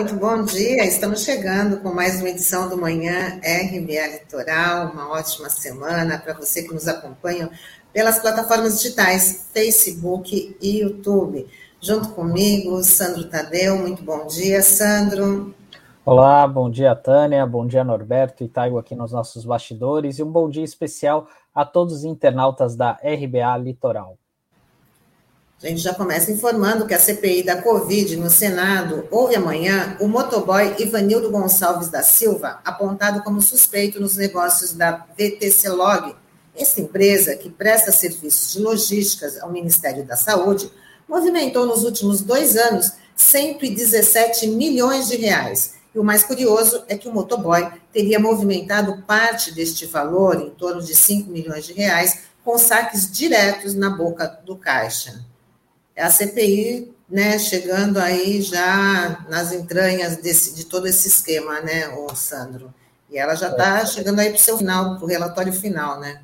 muito bom dia. Estamos chegando com mais uma edição do Manhã RBA Litoral. Uma ótima semana para você que nos acompanha pelas plataformas digitais Facebook e YouTube. Junto comigo, Sandro Tadeu. Muito bom dia, Sandro. Olá, bom dia, Tânia. Bom dia, Norberto e Taigo aqui nos nossos bastidores. E um bom dia especial a todos os internautas da RBA Litoral. A gente já começa informando que a CPI da Covid no Senado ouve amanhã o motoboy Ivanildo Gonçalves da Silva, apontado como suspeito nos negócios da VTC Log. Essa empresa, que presta serviços de logísticas ao Ministério da Saúde, movimentou nos últimos dois anos 117 milhões de reais. E o mais curioso é que o motoboy teria movimentado parte deste valor, em torno de 5 milhões de reais, com saques diretos na boca do caixa a CPI, né, chegando aí já nas entranhas desse, de todo esse esquema, né, o Sandro? E ela já está é. chegando aí para o seu final, para o relatório final, né?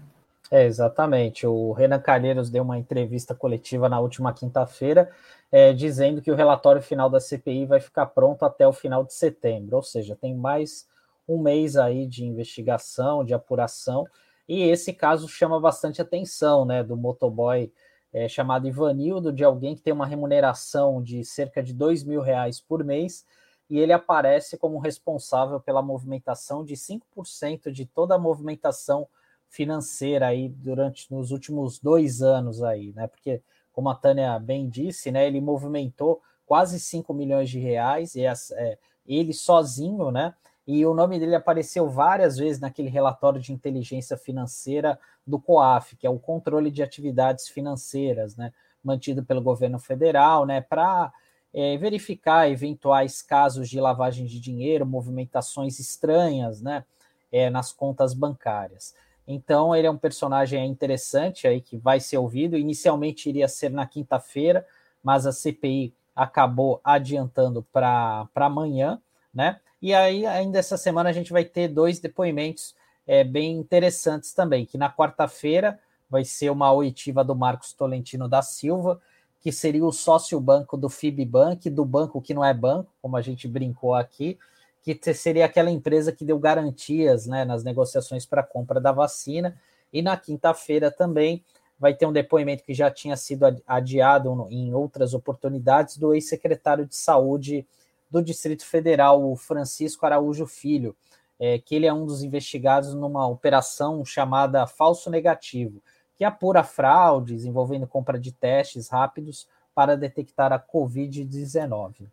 É, exatamente. O Renan Calheiros deu uma entrevista coletiva na última quinta-feira, é, dizendo que o relatório final da CPI vai ficar pronto até o final de setembro, ou seja, tem mais um mês aí de investigação, de apuração, e esse caso chama bastante atenção, né, do motoboy é, chamado Ivanildo, de alguém que tem uma remuneração de cerca de dois mil reais por mês, e ele aparece como responsável pela movimentação de 5% de toda a movimentação financeira aí durante nos últimos dois anos aí, né? Porque, como a Tânia bem disse, né, ele movimentou quase 5 milhões de reais, e é, ele sozinho, né? E o nome dele apareceu várias vezes naquele relatório de inteligência financeira do COAF, que é o controle de atividades financeiras, né, mantido pelo governo federal, né, para é, verificar eventuais casos de lavagem de dinheiro, movimentações estranhas, né, é, nas contas bancárias. Então ele é um personagem interessante aí que vai ser ouvido. Inicialmente iria ser na quinta-feira, mas a CPI acabou adiantando para amanhã, né? E aí, ainda essa semana, a gente vai ter dois depoimentos é, bem interessantes também, que na quarta-feira vai ser uma oitiva do Marcos Tolentino da Silva, que seria o sócio banco do FIBBank, do banco que não é banco, como a gente brincou aqui, que seria aquela empresa que deu garantias né, nas negociações para a compra da vacina. E na quinta-feira também vai ter um depoimento que já tinha sido adiado em outras oportunidades do ex-secretário de Saúde do Distrito Federal, o Francisco Araújo Filho, é, que ele é um dos investigados numa operação chamada Falso Negativo, que apura fraudes envolvendo compra de testes rápidos para detectar a Covid-19.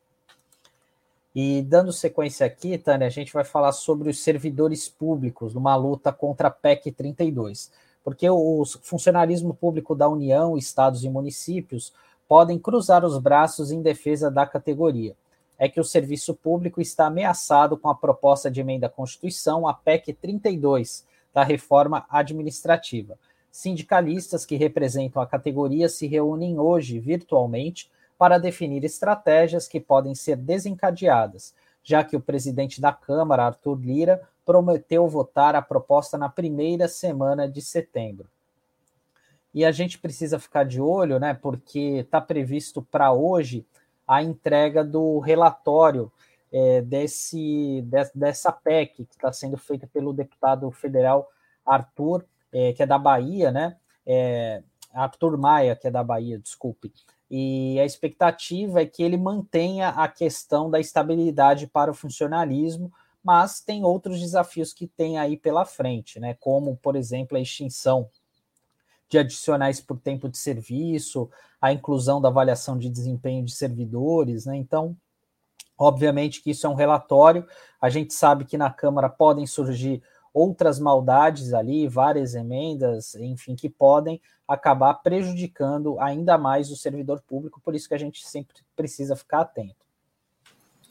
E dando sequência aqui, Tânia, a gente vai falar sobre os servidores públicos numa luta contra a PEC 32, porque o funcionarismo público da União, estados e municípios podem cruzar os braços em defesa da categoria é que o serviço público está ameaçado com a proposta de emenda à Constituição, a PEC 32, da reforma administrativa. Sindicalistas que representam a categoria se reúnem hoje virtualmente para definir estratégias que podem ser desencadeadas, já que o presidente da Câmara, Arthur Lira, prometeu votar a proposta na primeira semana de setembro. E a gente precisa ficar de olho, né, porque está previsto para hoje a entrega do relatório é, desse, de, dessa PEC, que está sendo feita pelo deputado federal Arthur, é, que é da Bahia, né? É, Arthur Maia, que é da Bahia, desculpe. E a expectativa é que ele mantenha a questão da estabilidade para o funcionalismo, mas tem outros desafios que tem aí pela frente, né? Como, por exemplo, a extinção de adicionais por tempo de serviço, a inclusão da avaliação de desempenho de servidores, né? Então, obviamente que isso é um relatório, a gente sabe que na Câmara podem surgir outras maldades ali, várias emendas, enfim, que podem acabar prejudicando ainda mais o servidor público, por isso que a gente sempre precisa ficar atento.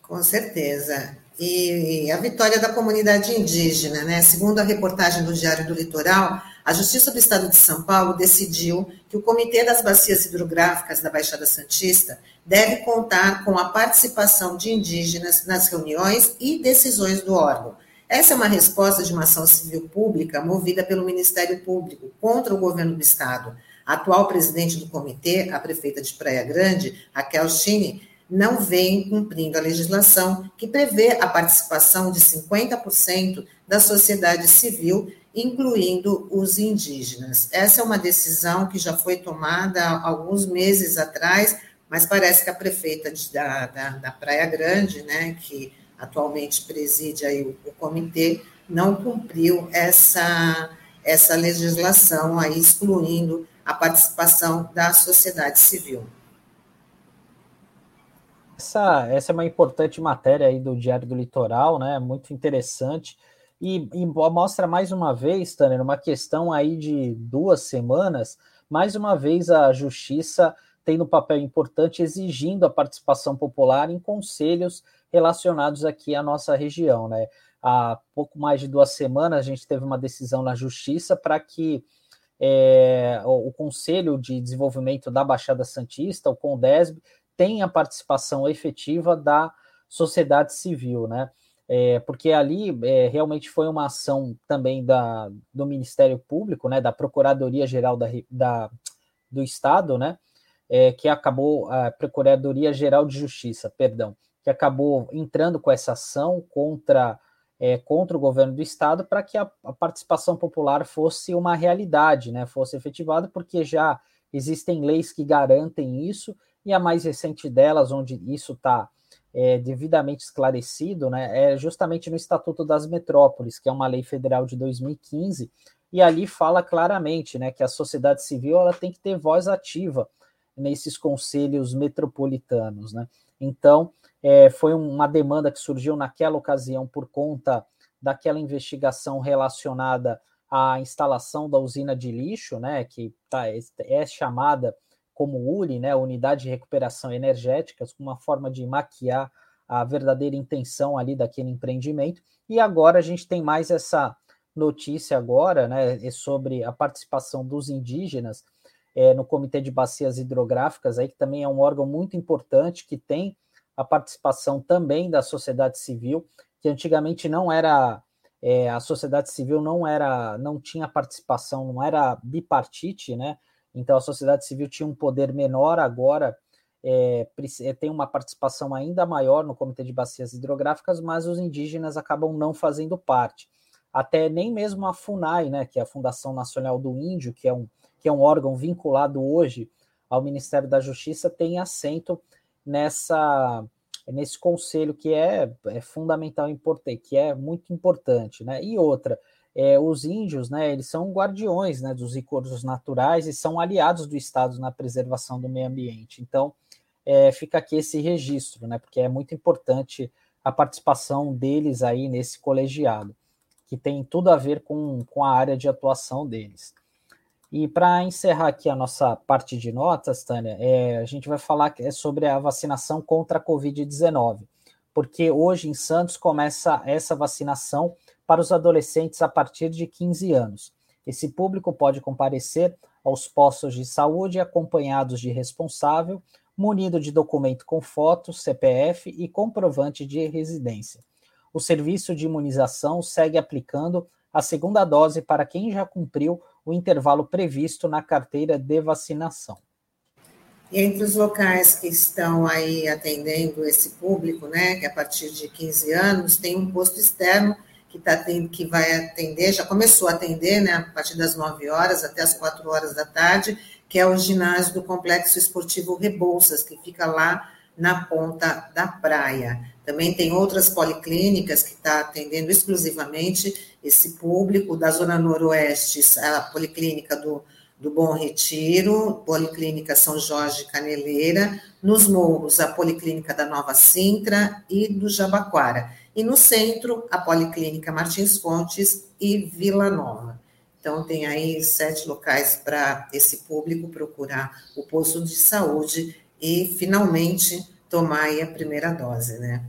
Com certeza. E a vitória da comunidade indígena, né? Segundo a reportagem do Diário do Litoral, a Justiça do Estado de São Paulo decidiu que o Comitê das Bacias Hidrográficas da Baixada Santista deve contar com a participação de indígenas nas reuniões e decisões do órgão. Essa é uma resposta de uma ação civil pública movida pelo Ministério Público contra o governo do Estado. A atual presidente do comitê, a prefeita de Praia Grande, Raquel Chini, não vem cumprindo a legislação que prevê a participação de 50% da sociedade civil, incluindo os indígenas. Essa é uma decisão que já foi tomada alguns meses atrás, mas parece que a prefeita de, da, da, da, Praia Grande, né, que atualmente preside aí o, o comitê, não cumpriu essa, essa legislação aí, excluindo a participação da sociedade civil. Essa, essa é uma importante matéria aí do Diário do Litoral, né? Muito interessante. E, e mostra mais uma vez, Tanner, uma questão aí de duas semanas, mais uma vez a justiça tem um papel importante exigindo a participação popular em conselhos relacionados aqui à nossa região, né? Há pouco mais de duas semanas a gente teve uma decisão na justiça para que é, o, Conselho de Desenvolvimento da Baixada Santista, o CONDESB, tem a participação efetiva da sociedade civil, né? É, porque ali é, realmente foi uma ação também da, do Ministério Público, né, da Procuradoria Geral da, da do Estado, né, é, que acabou a Procuradoria Geral de Justiça, perdão, que acabou entrando com essa ação contra é, contra o governo do estado para que a, a, participação popular fosse uma realidade, né, fosse efetivada, porque já existem leis que garantem isso e a mais recente delas, onde isso está é, devidamente esclarecido, né, é justamente no Estatuto das Metrópoles, que é uma lei federal de 2015, e ali fala claramente né, que a sociedade civil ela tem que ter voz ativa nesses conselhos metropolitanos. Né? Então, é, foi uma demanda que surgiu naquela ocasião por conta daquela investigação relacionada à instalação da usina de lixo, né, que tá, é chamada como URI, né, Unidade de Recuperação Energética, uma forma de maquiar a verdadeira intenção ali daquele empreendimento. E agora a gente tem mais essa notícia agora, né, sobre a participação dos indígenas é, no Comitê de Bacias Hidrográficas, aí que também é um órgão muito importante que tem a participação também da sociedade civil, que antigamente não era é, a sociedade civil não era, não tinha participação, não era bipartite, né? Então a sociedade civil tinha um poder menor, agora é, é, tem uma participação ainda maior no Comitê de Bacias Hidrográficas, mas os indígenas acabam não fazendo parte. Até nem mesmo a FUNAI, né, que é a Fundação Nacional do Índio, que é um, que é um órgão vinculado hoje ao Ministério da Justiça, tem assento nessa nesse conselho que é, é fundamental importante, que é muito importante, né? E outra, é, os índios, né, eles são guardiões né, dos recursos naturais e são aliados do Estado na preservação do meio ambiente. Então, é, fica aqui esse registro, né, porque é muito importante a participação deles aí nesse colegiado, que tem tudo a ver com, com a área de atuação deles. E para encerrar aqui a nossa parte de notas, Tânia, é, a gente vai falar é sobre a vacinação contra a Covid-19, porque hoje em Santos começa essa vacinação para os adolescentes a partir de 15 anos. Esse público pode comparecer aos postos de saúde acompanhados de responsável, munido de documento com foto, CPF e comprovante de residência. O serviço de imunização segue aplicando a segunda dose para quem já cumpriu o intervalo previsto na carteira de vacinação. Entre os locais que estão aí atendendo esse público, né, que é a partir de 15 anos, tem um posto externo que, tá, que vai atender, já começou a atender, né, a partir das 9 horas até as 4 horas da tarde, que é o ginásio do Complexo Esportivo Rebouças, que fica lá na ponta da praia. Também tem outras policlínicas que está atendendo exclusivamente esse público, da Zona Noroeste, a Policlínica do, do Bom Retiro, Policlínica São Jorge Caneleira, nos morros, a Policlínica da Nova Sintra e do Jabaquara. E no centro, a Policlínica Martins Fontes e Vila Nova. Então, tem aí sete locais para esse público procurar o posto de saúde e, finalmente, tomar a primeira dose, né?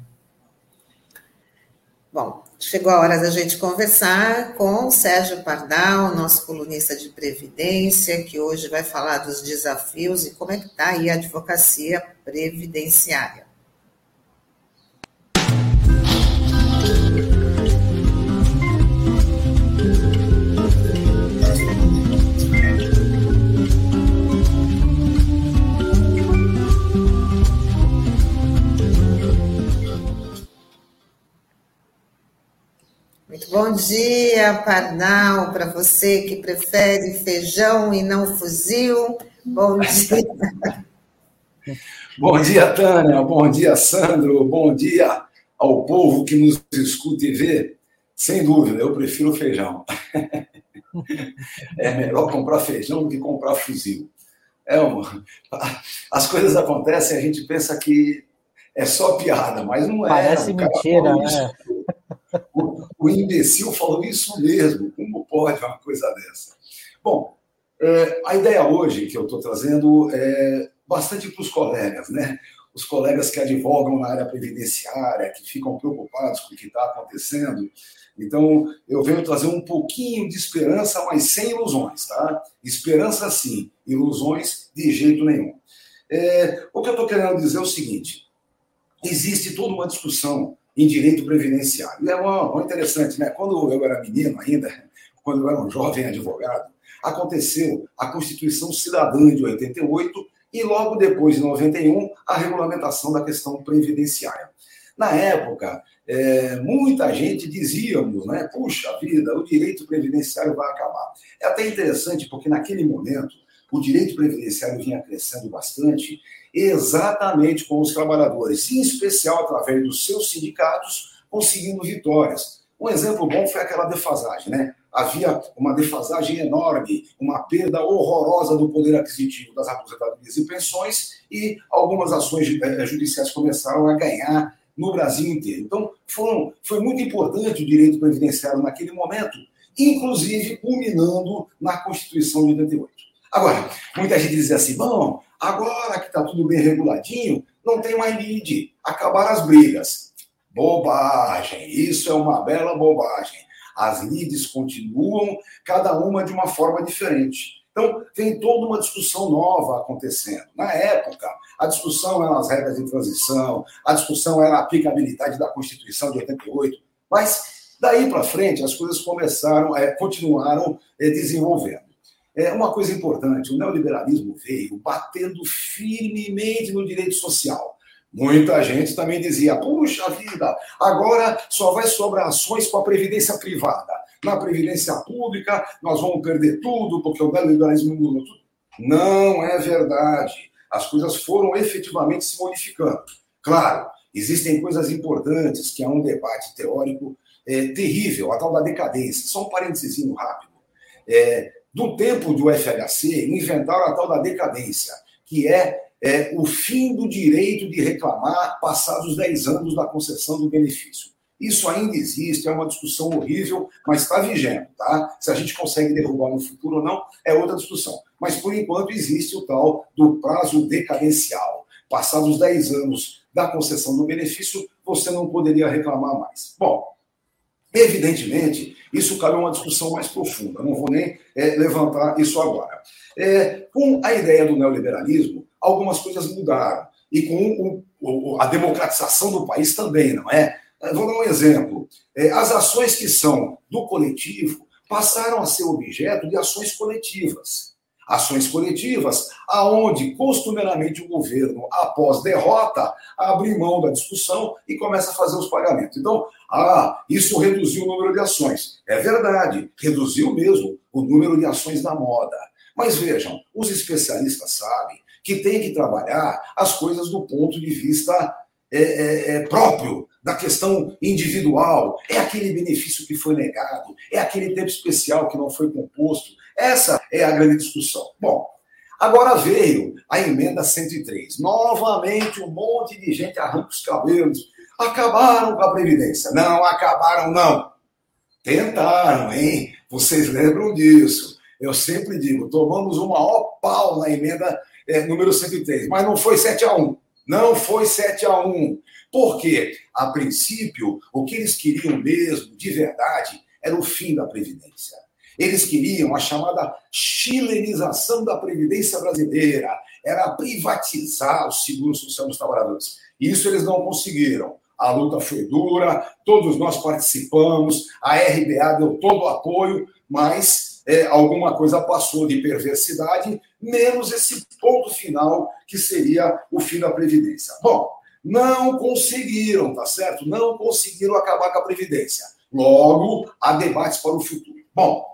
Bom, chegou a hora da gente conversar com o Sérgio Pardal, nosso colunista de Previdência, que hoje vai falar dos desafios e como é que está aí a advocacia previdenciária. Bom dia, Pardal, para você que prefere feijão e não fuzil. Bom dia. Bom dia, Tânia. Bom dia, Sandro. Bom dia ao povo que nos escuta e vê. Sem dúvida, eu prefiro feijão. É melhor comprar feijão do que comprar fuzil. É uma... As coisas acontecem, a gente pensa que é só piada, mas não é. Parece mentira, né? O, o, imbecil falou isso mesmo. Como pode uma coisa dessa? Bom, é, a ideia hoje que eu estou trazendo é bastante para os colegas, né? Os colegas que advogam na área previdenciária, que ficam preocupados com o que está acontecendo. Então, eu venho trazer um pouquinho de esperança, mas sem ilusões, tá? Esperança sim, ilusões de jeito nenhum. É, o que eu estou querendo dizer é o seguinte: existe toda uma discussão em direito previdenciário. É uma, uma interessante, né? Quando eu era menino ainda, quando eu era um jovem advogado, aconteceu a Constituição Cidadã de 88 e logo depois, de 91, a regulamentação da questão previdenciária. Na época, é, muita gente dizíamos, né? Puxa vida, o direito previdenciário vai acabar. É até interessante porque naquele momento o direito previdenciário vinha crescendo bastante, exatamente com os trabalhadores, em especial através dos seus sindicatos, conseguindo vitórias. Um exemplo bom foi aquela defasagem, né? Havia uma defasagem enorme, uma perda horrorosa do poder aquisitivo das aposentadorias e pensões, e algumas ações eh, judiciais começaram a ganhar no Brasil inteiro. Então, foram, foi muito importante o direito previdenciário naquele momento, inclusive culminando na Constituição de 88. Agora, muita gente diz assim: bom, agora que está tudo bem reguladinho, não tem mais lide, acabaram as brigas. Bobagem, isso é uma bela bobagem. As lides continuam, cada uma de uma forma diferente. Então, tem toda uma discussão nova acontecendo. Na época, a discussão eram as regras de transição, a discussão era a aplicabilidade da Constituição de 88, mas daí para frente as coisas começaram, é, continuaram é, desenvolvendo. É uma coisa importante: o neoliberalismo veio batendo firmemente no direito social. Muita gente também dizia: puxa vida, agora só vai sobrar ações com a previdência privada na previdência pública, nós vamos perder tudo, porque o neoliberalismo mudou tudo. Não é verdade. As coisas foram efetivamente se modificando. Claro, existem coisas importantes, que é um debate teórico é, terrível, a tal da decadência. Só um parênteses rápido. É, do tempo do FHC, inventaram a tal da decadência, que é, é o fim do direito de reclamar passados 10 anos da concessão do benefício. Isso ainda existe, é uma discussão horrível, mas está vigente, tá? Se a gente consegue derrubar no futuro ou não, é outra discussão. Mas, por enquanto, existe o tal do prazo decadencial. Passados 10 anos da concessão do benefício, você não poderia reclamar mais. Bom, evidentemente, isso cabe a uma discussão mais profunda, não vou nem é, levantar isso agora. É, com a ideia do neoliberalismo, algumas coisas mudaram. E com o, o, a democratização do país também, não é? Vou dar um exemplo. É, as ações que são do coletivo passaram a ser objeto de ações coletivas. Ações coletivas, aonde costumeiramente o governo, após derrota, abre mão da discussão e começa a fazer os pagamentos. Então, ah, isso reduziu o número de ações. É verdade, reduziu mesmo o número de ações da moda. Mas vejam, os especialistas sabem que tem que trabalhar as coisas do ponto de vista é, é, é próprio da questão individual, é aquele benefício que foi negado, é aquele tempo especial que não foi composto. Essa é a grande discussão. Bom, agora veio a emenda 103. Novamente, um monte de gente arranca os cabelos. Acabaram com a Previdência. Não, acabaram, não. Tentaram, hein? Vocês lembram disso. Eu sempre digo, tomamos o maior pau na emenda é, número 103, mas não foi 7 a 1. Não foi 7 a 1. Porque, a princípio, o que eles queriam mesmo, de verdade, era o fim da Previdência. Eles queriam a chamada chilenização da Previdência brasileira, era privatizar o seguro social dos trabalhadores. Isso eles não conseguiram. A luta foi dura, todos nós participamos, a RBA deu todo o apoio, mas é, alguma coisa passou de perversidade, menos esse ponto final que seria o fim da Previdência. Bom, não conseguiram, tá certo? Não conseguiram acabar com a Previdência. Logo, há debates para o futuro. Bom,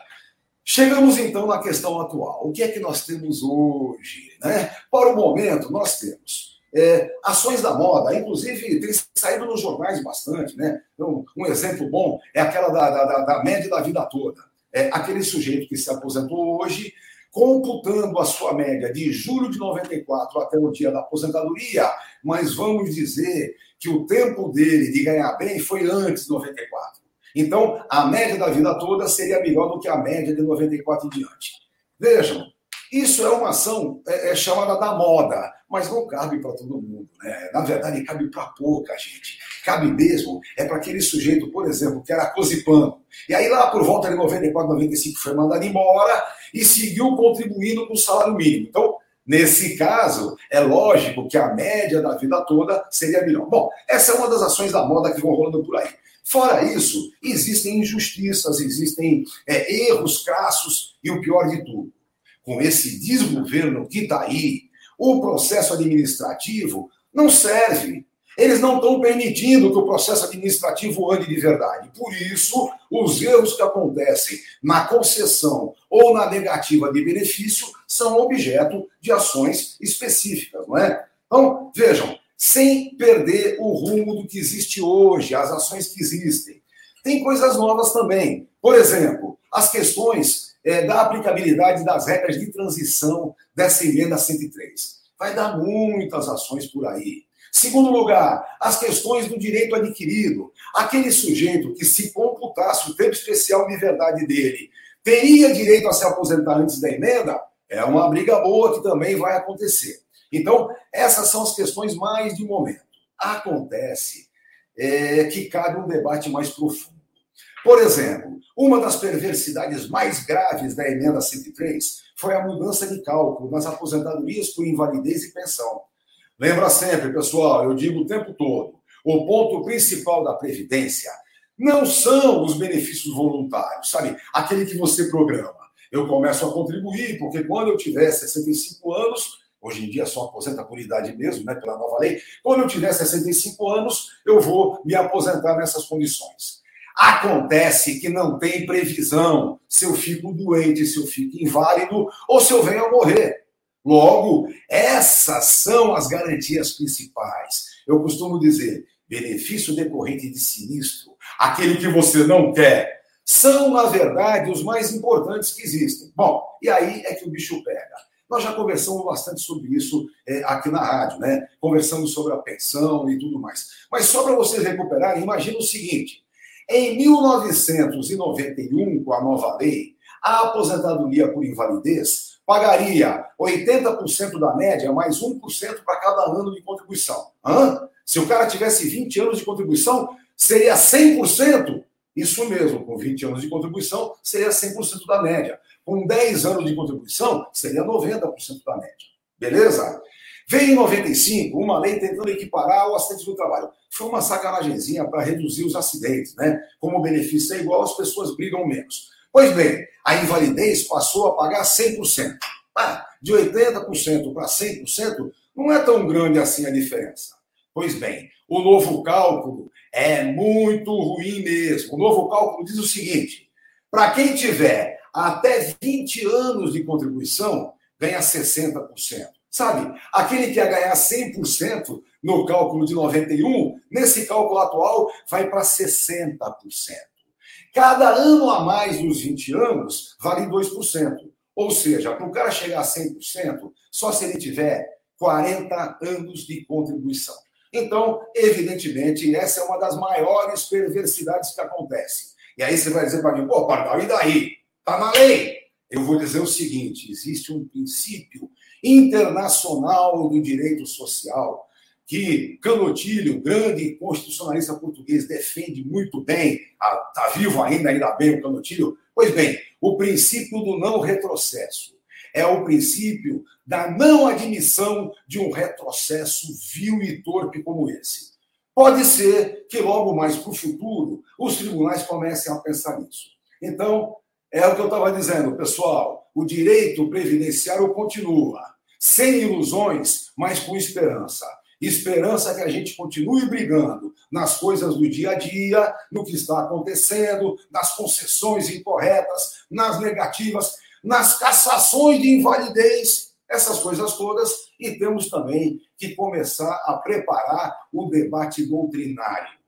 chegamos então na questão atual. O que é que nós temos hoje? Né? Para o momento, nós temos é, ações da moda, inclusive tem saído nos jornais bastante. Né? Então, um exemplo bom é aquela da, da, da média da vida toda. É, aquele sujeito que se aposentou hoje computando a sua média de julho de 94 até o dia da aposentadoria, mas vamos dizer que o tempo dele de ganhar bem foi antes de 94. Então, a média da vida toda seria melhor do que a média de 94 em diante. Vejam, isso é uma ação é, é chamada da moda, mas não cabe para todo mundo. Né? Na verdade, cabe para pouca gente. Cabe mesmo é para aquele sujeito, por exemplo, que era cozipano. E aí, lá por volta de 94, 95, foi mandado embora e seguiu contribuindo com o salário mínimo. Então, nesse caso, é lógico que a média da vida toda seria melhor. Bom, essa é uma das ações da moda que vão rolando por aí. Fora isso, existem injustiças, existem é, erros crassos e o pior de tudo, com esse desgoverno que está aí, o processo administrativo não serve eles não estão permitindo que o processo administrativo ande de verdade. Por isso, os erros que acontecem na concessão ou na negativa de benefício são objeto de ações específicas, não é? Então, vejam, sem perder o rumo do que existe hoje, as ações que existem. Tem coisas novas também. Por exemplo, as questões é, da aplicabilidade das regras de transição dessa emenda 103. Vai dar muitas ações por aí. Segundo lugar, as questões do direito adquirido. Aquele sujeito que, se computasse o tempo especial de verdade dele, teria direito a se aposentar antes da emenda? É uma briga boa que também vai acontecer. Então, essas são as questões mais de momento. Acontece é, que cabe um debate mais profundo. Por exemplo, uma das perversidades mais graves da emenda 103 foi a mudança de cálculo nas aposentadorias por invalidez e pensão. Lembra sempre, pessoal, eu digo o tempo todo, o ponto principal da Previdência não são os benefícios voluntários, sabe? Aquele que você programa. Eu começo a contribuir, porque quando eu tiver 65 anos, hoje em dia só aposenta por idade mesmo, né, pela nova lei, quando eu tiver 65 anos, eu vou me aposentar nessas condições. Acontece que não tem previsão se eu fico doente, se eu fico inválido ou se eu venho a morrer. Logo, essas são as garantias principais. Eu costumo dizer: benefício decorrente de sinistro, aquele que você não quer, são, na verdade, os mais importantes que existem. Bom, e aí é que o bicho pega. Nós já conversamos bastante sobre isso é, aqui na rádio, né? Conversamos sobre a pensão e tudo mais. Mas só para vocês recuperarem, imagina o seguinte: em 1991, com a nova lei, a aposentadoria por invalidez pagaria 80% da média, mais 1% para cada ano de contribuição. Hã? Se o cara tivesse 20 anos de contribuição, seria 100%. Isso mesmo, com 20 anos de contribuição, seria 100% da média. Com 10 anos de contribuição, seria 90% da média. Beleza? Veio em 95 uma lei tentando equiparar o acidente do trabalho. Foi uma sacanagemzinha para reduzir os acidentes, né? Como o benefício é igual, as pessoas brigam menos. Pois bem, a invalidez passou a pagar 100%. Ah, de 80% para 100% não é tão grande assim a diferença. Pois bem, o novo cálculo é muito ruim mesmo. O novo cálculo diz o seguinte: para quem tiver até 20 anos de contribuição, ganha 60%. Sabe? Aquele que ia ganhar 100% no cálculo de 91, nesse cálculo atual, vai para 60%. Cada ano a mais dos 20 anos vale 2%. Ou seja, para o cara chegar a 100%, só se ele tiver 40 anos de contribuição. Então, evidentemente, essa é uma das maiores perversidades que acontece. E aí você vai dizer para mim, pô, Pardal, e daí? Está na lei. Eu vou dizer o seguinte: existe um princípio internacional do direito social que Canotilho, grande constitucionalista português, defende muito bem, está vivo ainda, ainda bem o Canotilho. Pois bem, o princípio do não retrocesso é o princípio da não admissão de um retrocesso vil e torpe como esse. Pode ser que logo mais para o futuro os tribunais comecem a pensar nisso. Então, é o que eu estava dizendo, pessoal. O direito previdenciário continua, sem ilusões, mas com esperança. Esperança que a gente continue brigando nas coisas do dia a dia, no que está acontecendo, nas concessões incorretas, nas negativas, nas cassações de invalidez, essas coisas todas, e temos também que começar a preparar o debate doutrinário.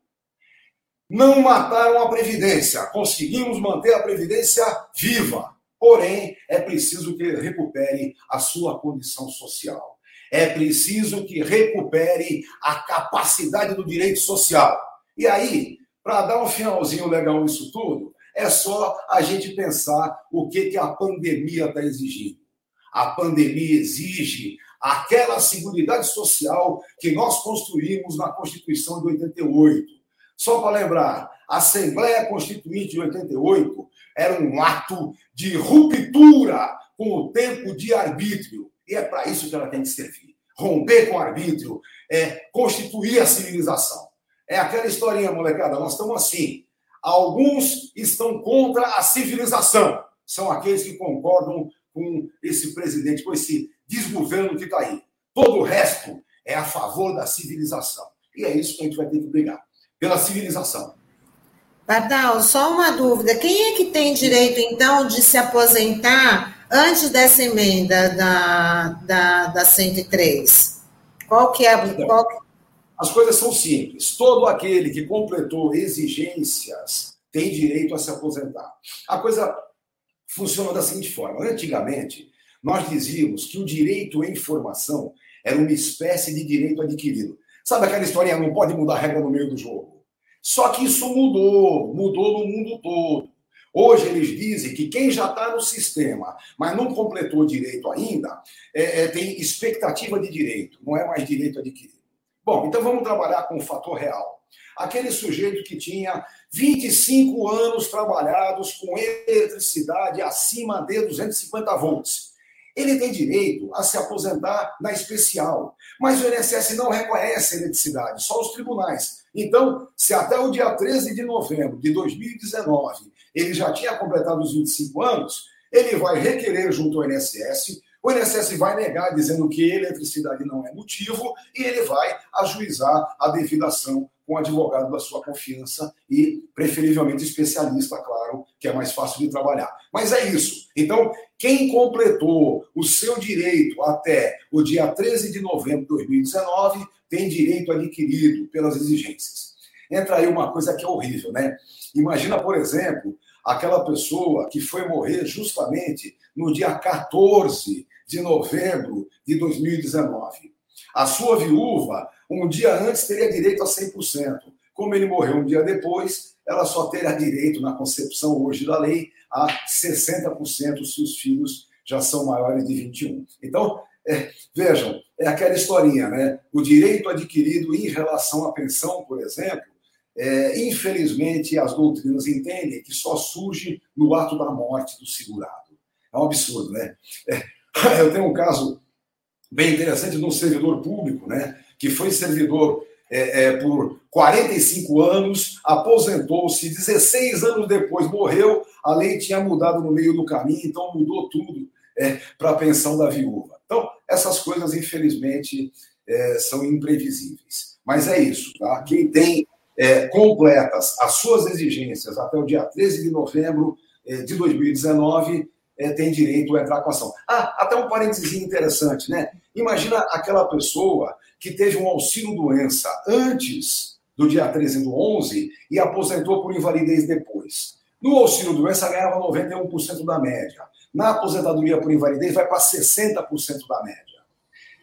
Não mataram a Previdência, conseguimos manter a Previdência viva. Porém, é preciso que recupere a sua condição social. É preciso que recupere a capacidade do direito social. E aí, para dar um finalzinho legal nisso tudo, é só a gente pensar o que, que a pandemia está exigindo. A pandemia exige aquela seguridade social que nós construímos na Constituição de 88. Só para lembrar, a Assembleia Constituinte de 88 era um ato de ruptura com o tempo de arbítrio. E é para isso que ela tem que servir. Romper com o arbítrio é constituir a civilização. É aquela historinha, molecada. Nós estamos assim. Alguns estão contra a civilização. São aqueles que concordam com esse presidente, com esse desgoverno que está aí. Todo o resto é a favor da civilização. E é isso que a gente vai ter que brigar pela civilização. Pardal, só uma dúvida. Quem é que tem direito, então, de se aposentar antes dessa emenda da, da, da 103? Qual que é a. Então, qual... As coisas são simples. Todo aquele que completou exigências tem direito a se aposentar. A coisa funciona da seguinte forma: antigamente, nós dizíamos que o direito à informação era uma espécie de direito adquirido. Sabe aquela historinha, não pode mudar a regra no meio do jogo? Só que isso mudou, mudou no mundo todo. Hoje eles dizem que quem já está no sistema, mas não completou direito ainda, é, é, tem expectativa de direito, não é mais direito adquirido. Bom, então vamos trabalhar com o fator real. Aquele sujeito que tinha 25 anos trabalhados com eletricidade acima de 250 volts. Ele tem direito a se aposentar na especial, mas o INSS não reconhece a eletricidade, só os tribunais. Então, se até o dia 13 de novembro de 2019 ele já tinha completado os 25 anos, ele vai requerer junto ao INSS o INSS vai negar, dizendo que eletricidade não é motivo, e ele vai ajuizar a devida ação com advogado da sua confiança e, preferivelmente, especialista, claro, que é mais fácil de trabalhar. Mas é isso. Então, quem completou o seu direito até o dia 13 de novembro de 2019 tem direito adquirido pelas exigências. Entra aí uma coisa que é horrível, né? Imagina, por exemplo, aquela pessoa que foi morrer justamente no dia 14 de novembro de 2019. A sua viúva, um dia antes, teria direito a 100%. Como ele morreu um dia depois, ela só terá direito, na concepção hoje da lei, a 60% se os filhos já são maiores de 21. Então, é, vejam, é aquela historinha, né? O direito adquirido em relação à pensão, por exemplo, é, infelizmente as doutrinas entendem que só surge no ato da morte do segurado. É um absurdo, né? É, eu tenho um caso bem interessante de um servidor público, né? Que foi servidor é, é, por 45 anos, aposentou-se, 16 anos depois morreu, a lei tinha mudado no meio do caminho, então mudou tudo é, para a pensão da viúva. Então, essas coisas, infelizmente, é, são imprevisíveis. Mas é isso, tá? Quem tem é, completas as suas exigências até o dia 13 de novembro é, de 2019 é, tem direito a entrar com ação. Ah, até um parênteses interessante, né? Imagina aquela pessoa que teve um auxílio-doença antes do dia 13 do 11 e aposentou por invalidez depois. No auxílio-doença ganhava 91% da média. Na aposentadoria por invalidez vai para 60% da média.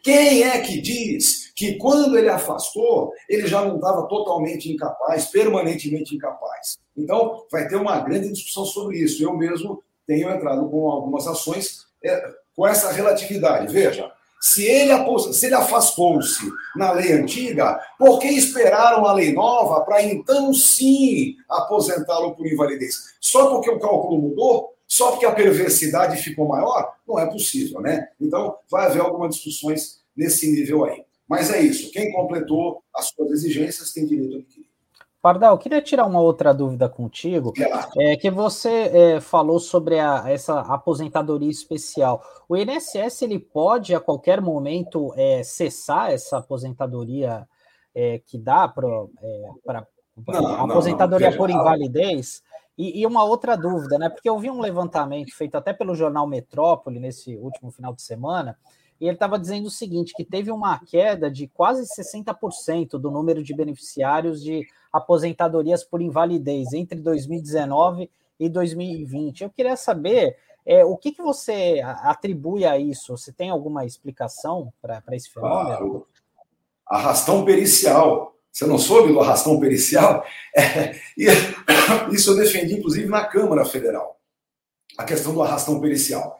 Quem é que diz que quando ele afastou, ele já não estava totalmente incapaz, permanentemente incapaz? Então, vai ter uma grande discussão sobre isso. Eu mesmo tenho entrado com algumas ações é, com essa relatividade. Veja, se ele, se ele afastou-se na lei antiga, por que esperaram a lei nova para então sim aposentá-lo por invalidez? Só porque o cálculo mudou? Só porque a perversidade ficou maior? Não é possível, né? Então, vai haver algumas discussões nesse nível aí. Mas é isso. Quem completou as suas exigências tem direito a adquirir. Pardal, eu queria tirar uma outra dúvida contigo, é que você é, falou sobre a, essa aposentadoria especial. O INSS ele pode a qualquer momento é, cessar essa aposentadoria é, que dá para é, aposentadoria não, não, por invalidez? E, e, uma outra dúvida, né? Porque eu vi um levantamento feito até pelo jornal Metrópole nesse último final de semana, e ele estava dizendo o seguinte: que teve uma queda de quase 60% do número de beneficiários de aposentadorias por invalidez entre 2019 e 2020. Eu queria saber é, o que, que você atribui a isso? Você tem alguma explicação para esse fenômeno? Claro. Arrastão pericial. Você não soube do arrastão pericial? É, isso eu defendi, inclusive, na Câmara Federal. A questão do arrastão pericial.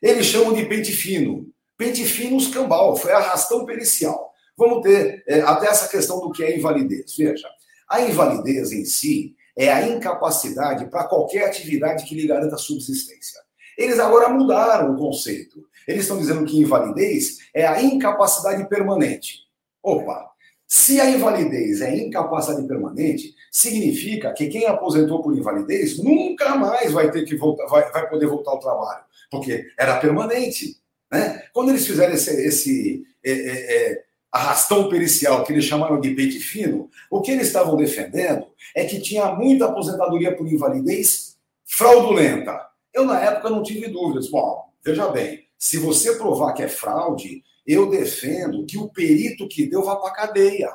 Eles chamam de pente fino. Pente fino escambau, foi arrastão pericial. Vamos ter é, até essa questão do que é invalidez. Veja, a invalidez em si é a incapacidade para qualquer atividade que lhe garanta subsistência. Eles agora mudaram o conceito. Eles estão dizendo que invalidez é a incapacidade permanente. Opa! Se a invalidez é incapacidade permanente, significa que quem aposentou por invalidez nunca mais vai ter que voltar, vai, vai poder voltar ao trabalho, porque era permanente. Né? Quando eles fizeram esse, esse é, é, é arrastão pericial, que eles chamaram de peito fino, o que eles estavam defendendo é que tinha muita aposentadoria por invalidez fraudulenta. Eu, na época, não tive dúvidas. Bom, veja bem, se você provar que é fraude, eu defendo que o perito que deu vá para a cadeia.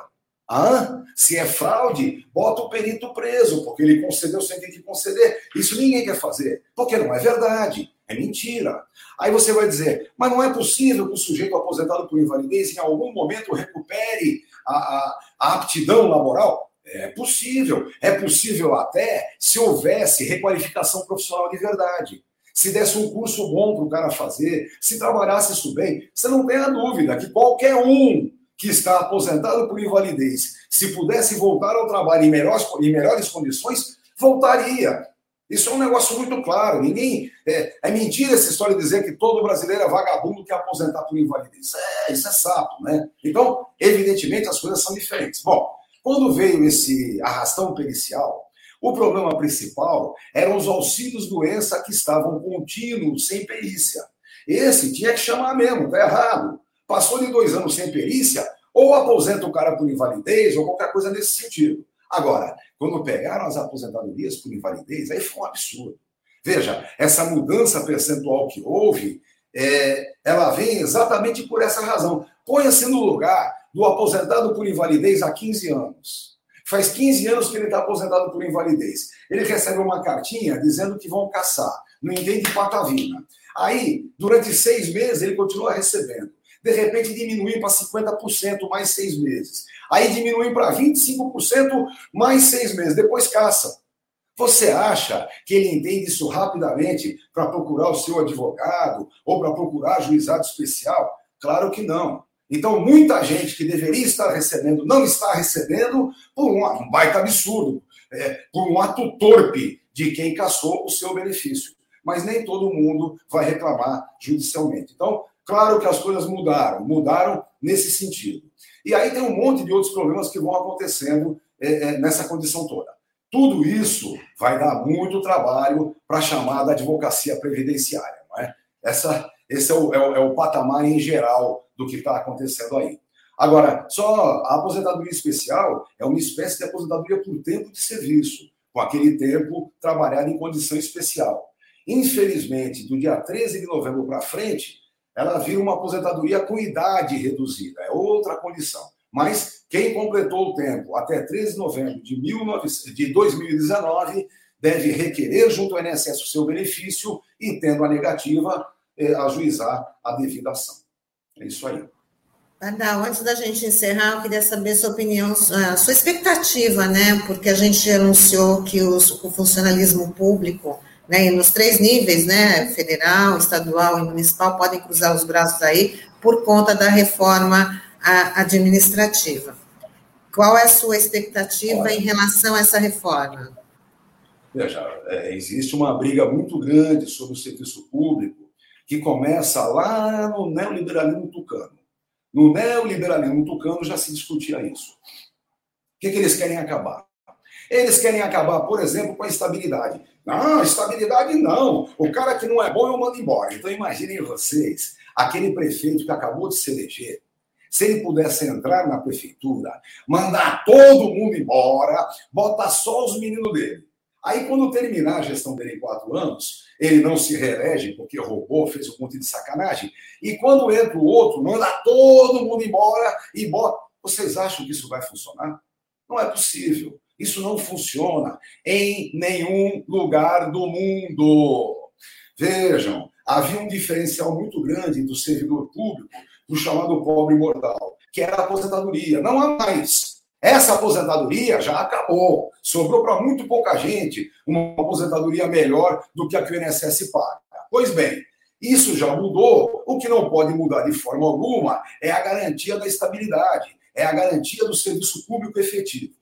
Ah, se é fraude, bota o perito preso, porque ele concedeu sem ter que conceder. Isso ninguém quer fazer, porque não é verdade. É mentira. Aí você vai dizer, mas não é possível que o sujeito aposentado por invalidez em algum momento recupere a, a, a aptidão laboral? É possível. É possível até se houvesse requalificação profissional de verdade. Se desse um curso bom para o cara fazer, se trabalhasse isso bem, você não tem a dúvida que qualquer um que está aposentado por invalidez, se pudesse voltar ao trabalho em melhores, em melhores condições, voltaria. Isso é um negócio muito claro. Ninguém. É, é, mentira essa história de dizer que todo brasileiro é vagabundo que é aposentar por invalidez. É, isso é sapo, né? Então, evidentemente, as coisas são diferentes. Bom, quando veio esse arrastão pericial, o problema principal eram os auxílios doença que estavam contínuos, sem perícia. Esse tinha que chamar mesmo, tá errado. Passou de dois anos sem perícia, ou aposenta o cara por invalidez, ou qualquer coisa nesse sentido. Agora, quando pegaram as aposentadorias por invalidez, aí foi um absurdo. Veja, essa mudança percentual que houve, é, ela vem exatamente por essa razão. Ponha-se no lugar do aposentado por invalidez há 15 anos. Faz 15 anos que ele está aposentado por invalidez. Ele recebe uma cartinha dizendo que vão caçar. Não entende patavina. Aí, durante seis meses, ele continua recebendo. De repente, diminui para 50% mais seis meses. Aí diminuem para 25% mais seis meses, depois caça. Você acha que ele entende isso rapidamente para procurar o seu advogado ou para procurar juizado especial? Claro que não. Então, muita gente que deveria estar recebendo não está recebendo por um, baita absurdo, é, por um ato torpe de quem caçou o seu benefício. Mas nem todo mundo vai reclamar judicialmente. Então, claro que as coisas mudaram, mudaram nesse sentido. E aí tem um monte de outros problemas que vão acontecendo é, é, nessa condição toda. Tudo isso vai dar muito trabalho para a chamada advocacia previdenciária. Não é? Essa, esse é o, é, o, é o patamar em geral do que está acontecendo aí. Agora, só a aposentadoria especial é uma espécie de aposentadoria por tempo de serviço, com aquele tempo trabalhado em condição especial. Infelizmente, do dia 13 de novembro para frente, ela vira uma aposentadoria com idade reduzida, é outra condição. Mas quem completou o tempo até 13 de novembro de, 19, de 2019 deve requerer junto ao INSS o seu benefício e, tendo a negativa, eh, ajuizar a devida ação. É isso aí. Pardal, antes da gente encerrar, eu queria saber sua opinião, a sua expectativa, né? Porque a gente anunciou que os, o funcionalismo público né, e nos três níveis, né, federal, estadual e municipal, podem cruzar os braços aí por conta da reforma administrativa. Qual é a sua expectativa Olha, em relação a essa reforma? Veja, é, existe uma briga muito grande sobre o serviço público que começa lá no neoliberalismo tucano. No neoliberalismo tucano já se discutia isso. O que, que eles querem acabar? Eles querem acabar, por exemplo, com a estabilidade. Não, estabilidade não. O cara que não é bom eu mando embora. Então imaginem vocês, aquele prefeito que acabou de se eleger, se ele pudesse entrar na prefeitura, mandar todo mundo embora, botar só os meninos dele. Aí, quando terminar a gestão dele em quatro anos, ele não se reelege porque roubou, fez um monte de sacanagem. E quando entra o outro, manda todo mundo embora e bota. Vocês acham que isso vai funcionar? Não é possível. Isso não funciona em nenhum lugar do mundo. Vejam, havia um diferencial muito grande do servidor público do chamado pobre mortal, que era a aposentadoria. Não há mais. Essa aposentadoria já acabou. Sobrou para muito pouca gente uma aposentadoria melhor do que a que o INSS paga. Pois bem, isso já mudou. O que não pode mudar de forma alguma é a garantia da estabilidade, é a garantia do serviço público efetivo.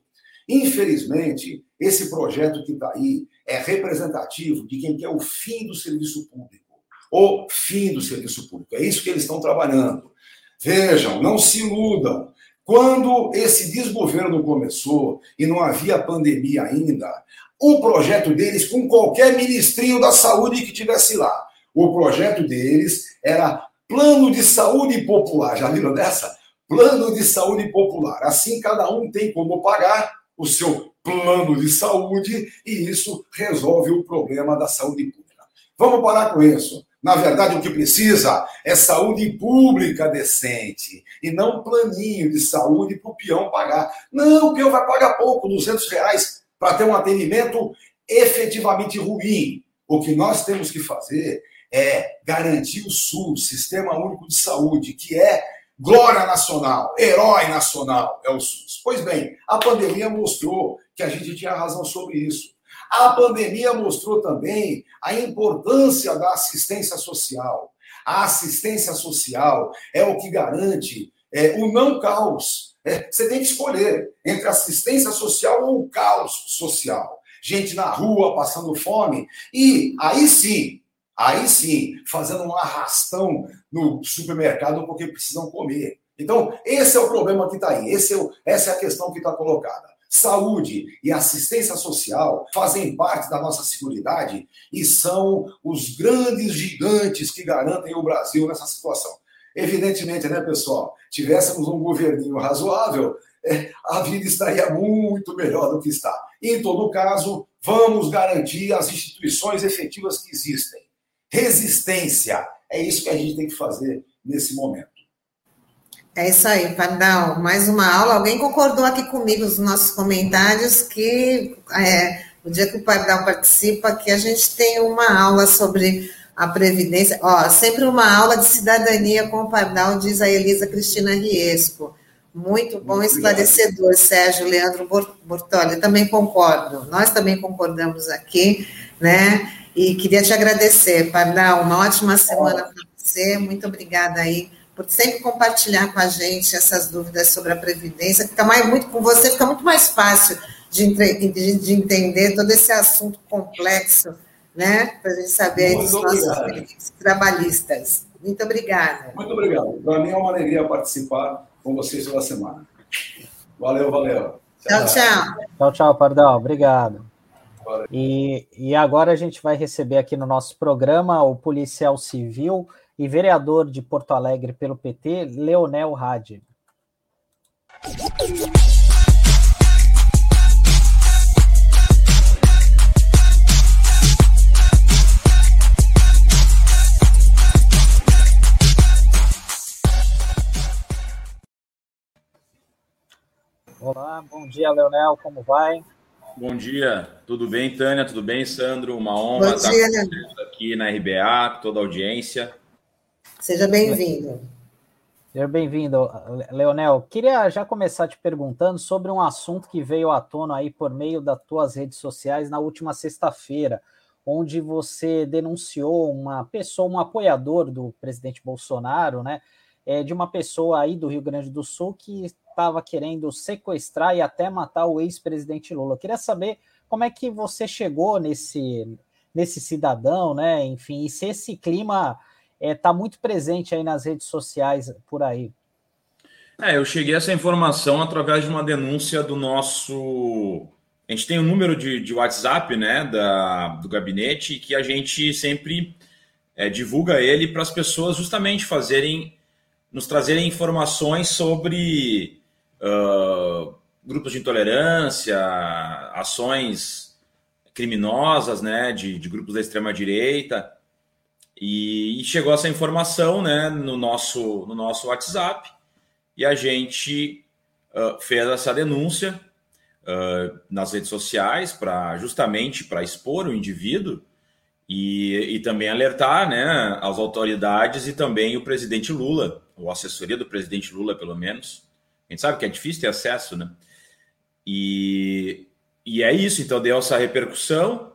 Infelizmente, esse projeto que está aí é representativo de quem quer o fim do serviço público. O fim do serviço público. É isso que eles estão trabalhando. Vejam, não se iludam. Quando esse desgoverno começou e não havia pandemia ainda, o projeto deles, com qualquer ministrinho da saúde que tivesse lá, o projeto deles era plano de saúde popular. Já viram dessa? Plano de saúde popular. Assim, cada um tem como pagar o seu plano de saúde e isso resolve o problema da saúde pública. Vamos parar com isso. Na verdade, o que precisa é saúde pública decente e não planinho de saúde para o peão pagar. Não, o peão vai pagar pouco, 200 reais, para ter um atendimento efetivamente ruim. O que nós temos que fazer é garantir o SUS, Sistema Único de Saúde, que é glória nacional, herói nacional, é o SUS. Pois bem, a pandemia mostrou que a gente tinha razão sobre isso. A pandemia mostrou também a importância da assistência social. A assistência social é o que garante é, o não caos. É, você tem que escolher entre assistência social ou caos social. Gente na rua passando fome. E aí sim, aí sim, fazendo um arrastão no supermercado porque precisam comer. Então, esse é o problema que está aí. É essa é a questão que está colocada saúde e assistência social fazem parte da nossa seguridade e são os grandes gigantes que garantem o Brasil nessa situação. Evidentemente, né, pessoal? Tivéssemos um governinho razoável, é, a vida estaria muito melhor do que está. Em todo caso, vamos garantir as instituições efetivas que existem. Resistência é isso que a gente tem que fazer nesse momento. É isso aí, Pardal. Mais uma aula. Alguém concordou aqui comigo nos nossos comentários que é, o dia que o Pardal participa, que a gente tem uma aula sobre a Previdência. Ó, sempre uma aula de cidadania com o Pardal, diz a Elisa Cristina Riesco. Muito bom, Muito esclarecedor, obrigado. Sérgio Leandro Bortoli. Também concordo. Nós também concordamos aqui, né? E queria te agradecer, Pardal. Uma ótima semana para você. Muito obrigada aí por sempre compartilhar com a gente essas dúvidas sobre a Previdência. Fica mais, muito, com você fica muito mais fácil de, de, de entender todo esse assunto complexo, né? Para a gente saber dos nossos benefícios trabalhistas. Muito obrigada. Muito obrigado. Para mim é uma alegria participar com vocês toda semana. Valeu, valeu. Tchau, tchau. Tchau, tchau, Pardal. Obrigado. E, e agora a gente vai receber aqui no nosso programa o policial civil e vereador de Porto Alegre pelo PT, Leonel Hadi. Olá, bom dia, Leonel, como vai? Bom dia, tudo bem, Tânia? Tudo bem, Sandro? Uma honra bom estar dia, aqui na RBA, toda a audiência. Seja bem-vindo. Seja bem-vindo, Leonel. Queria já começar te perguntando sobre um assunto que veio à tona aí por meio das tuas redes sociais na última sexta-feira, onde você denunciou uma pessoa, um apoiador do presidente Bolsonaro, né? É, de uma pessoa aí do Rio Grande do Sul que estava querendo sequestrar e até matar o ex-presidente Lula. Eu queria saber como é que você chegou nesse, nesse cidadão, né? Enfim, e se esse clima está é, tá muito presente aí nas redes sociais por aí. É, eu cheguei a essa informação através de uma denúncia do nosso a gente tem um número de, de WhatsApp né, da, do gabinete que a gente sempre é, divulga ele para as pessoas justamente fazerem, nos trazerem informações sobre uh, grupos de intolerância, ações criminosas né, de, de grupos da extrema-direita. E, e, chegou essa informação né, no, nosso, no nosso WhatsApp e a gente uh, fez essa denúncia uh, nas redes sociais para justamente para expor o indivíduo e, e também alertar né, as autoridades e também o presidente Lula, ou assessoria do presidente Lula, pelo menos. A gente sabe que é difícil ter acesso, né? E, e é isso, então deu essa repercussão.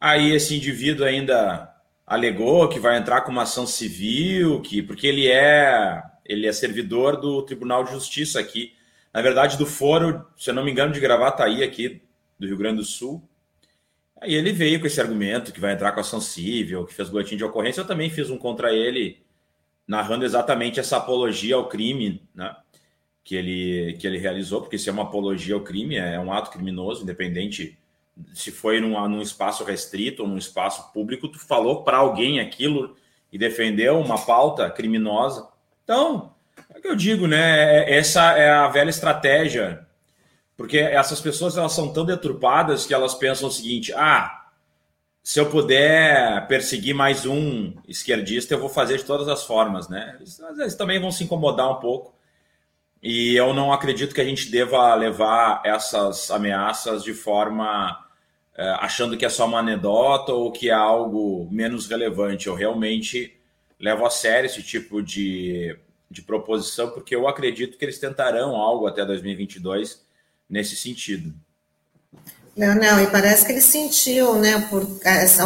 Aí esse indivíduo ainda alegou que vai entrar com uma ação civil, que porque ele é ele é servidor do Tribunal de Justiça aqui na verdade, do foro, se eu não me engano, de Gravataí, aqui do Rio Grande do Sul. Aí ele veio com esse argumento que vai entrar com ação civil, que fez boletim de ocorrência. Eu também fiz um contra ele, narrando exatamente essa apologia ao crime, né? Que ele, que ele realizou, porque se é uma apologia ao crime, é um ato criminoso, independente se foi num, espaço restrito ou num espaço público, tu falou para alguém aquilo e defendeu uma pauta criminosa. Então, é o que eu digo, né? É, essa é a velha estratégia, porque essas pessoas elas são tão deturpadas que elas pensam o seguinte: ah, se eu puder perseguir mais um esquerdista, eu vou fazer de todas as formas, né? Às vezes também vão se incomodar um pouco. E eu não acredito que a gente deva levar essas ameaças de forma é, achando que é só uma anedota ou que é algo menos relevante. Eu realmente levo a sério esse tipo de de proposição, porque eu acredito que eles tentarão algo até 2022 nesse sentido. Não, não, e parece que ele sentiu, né, por essa,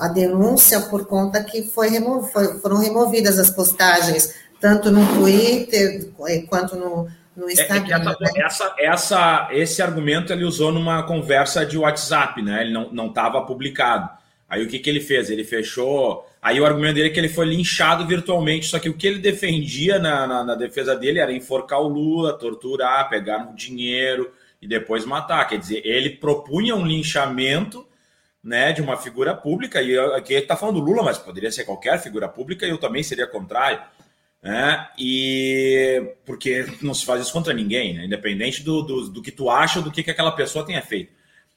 a denúncia por conta que foi remo, foram removidas as postagens, tanto no Twitter quanto no, no Instagram. É, é essa, né? essa, essa, esse argumento ele usou numa conversa de WhatsApp, né? Ele não estava publicado. Aí o que, que ele fez? Ele fechou Aí o argumento dele é que ele foi linchado virtualmente, só que o que ele defendia na, na, na defesa dele era enforcar o Lula, torturar, pegar o dinheiro e depois matar. Quer dizer, ele propunha um linchamento né, de uma figura pública, e aqui ele está falando do Lula, mas poderia ser qualquer figura pública, e eu também seria contrário. Né? E porque não se faz isso contra ninguém, né? independente do, do, do, que tu acha do que, que aquela pessoa tenha feito.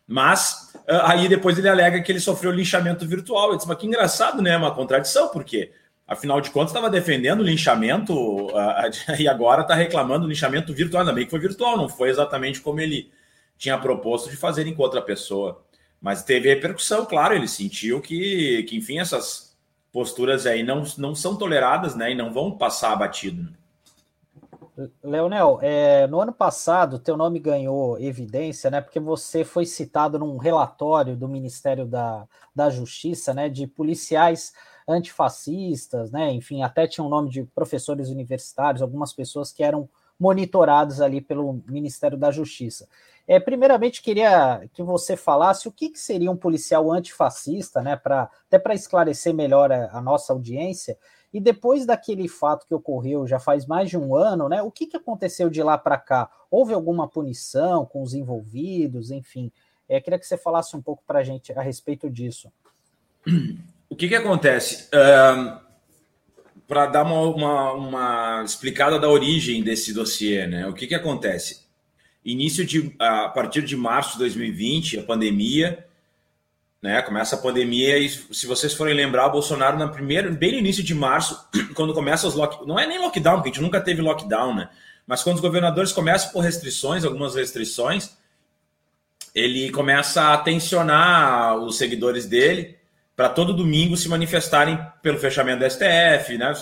Mas ah, aí depois ele alega que ele sofreu linchamento virtual. Eu disse, mas que engraçado, né? Uma contradição, porque afinal de contas estava defendendo o linchamento uh, e agora está reclamando o linchamento virtual. Ainda bem que foi virtual, não foi exatamente como ele tinha proposto de fazer em outra pessoa. Mas teve repercussão, claro, ele sentiu que, que enfim, essas posturas aí não, não são toleradas né, e não vão passar batido. Né? Leonel, é, no ano passado, teu nome ganhou evidência, né? Porque você foi citado num relatório do Ministério da, da Justiça, né? De policiais antifascistas, né? Enfim, até tinha um nome de professores universitários, algumas pessoas que eram monitorados ali pelo Ministério da Justiça. É, primeiramente, queria que você falasse o que, que seria um policial antifascista, né? Pra, até para esclarecer melhor a, a nossa audiência. E depois daquele fato que ocorreu já faz mais de um ano, né? O que, que aconteceu de lá para cá? Houve alguma punição com os envolvidos, enfim? É, queria que você falasse um pouco para a gente a respeito disso. O que, que acontece? Uh, para dar uma, uma, uma, explicada da origem desse dossiê, né? O que, que acontece? Início de a partir de março de 2020, a pandemia, né? Começa a pandemia e se vocês forem lembrar, Bolsonaro na primeira, bem no início de março, quando começa os lock, não é nem lockdown, porque a gente nunca teve lockdown, né? Mas quando os governadores começam por restrições, algumas restrições, ele começa a tensionar os seguidores dele para todo domingo se manifestarem pelo fechamento da STF, né?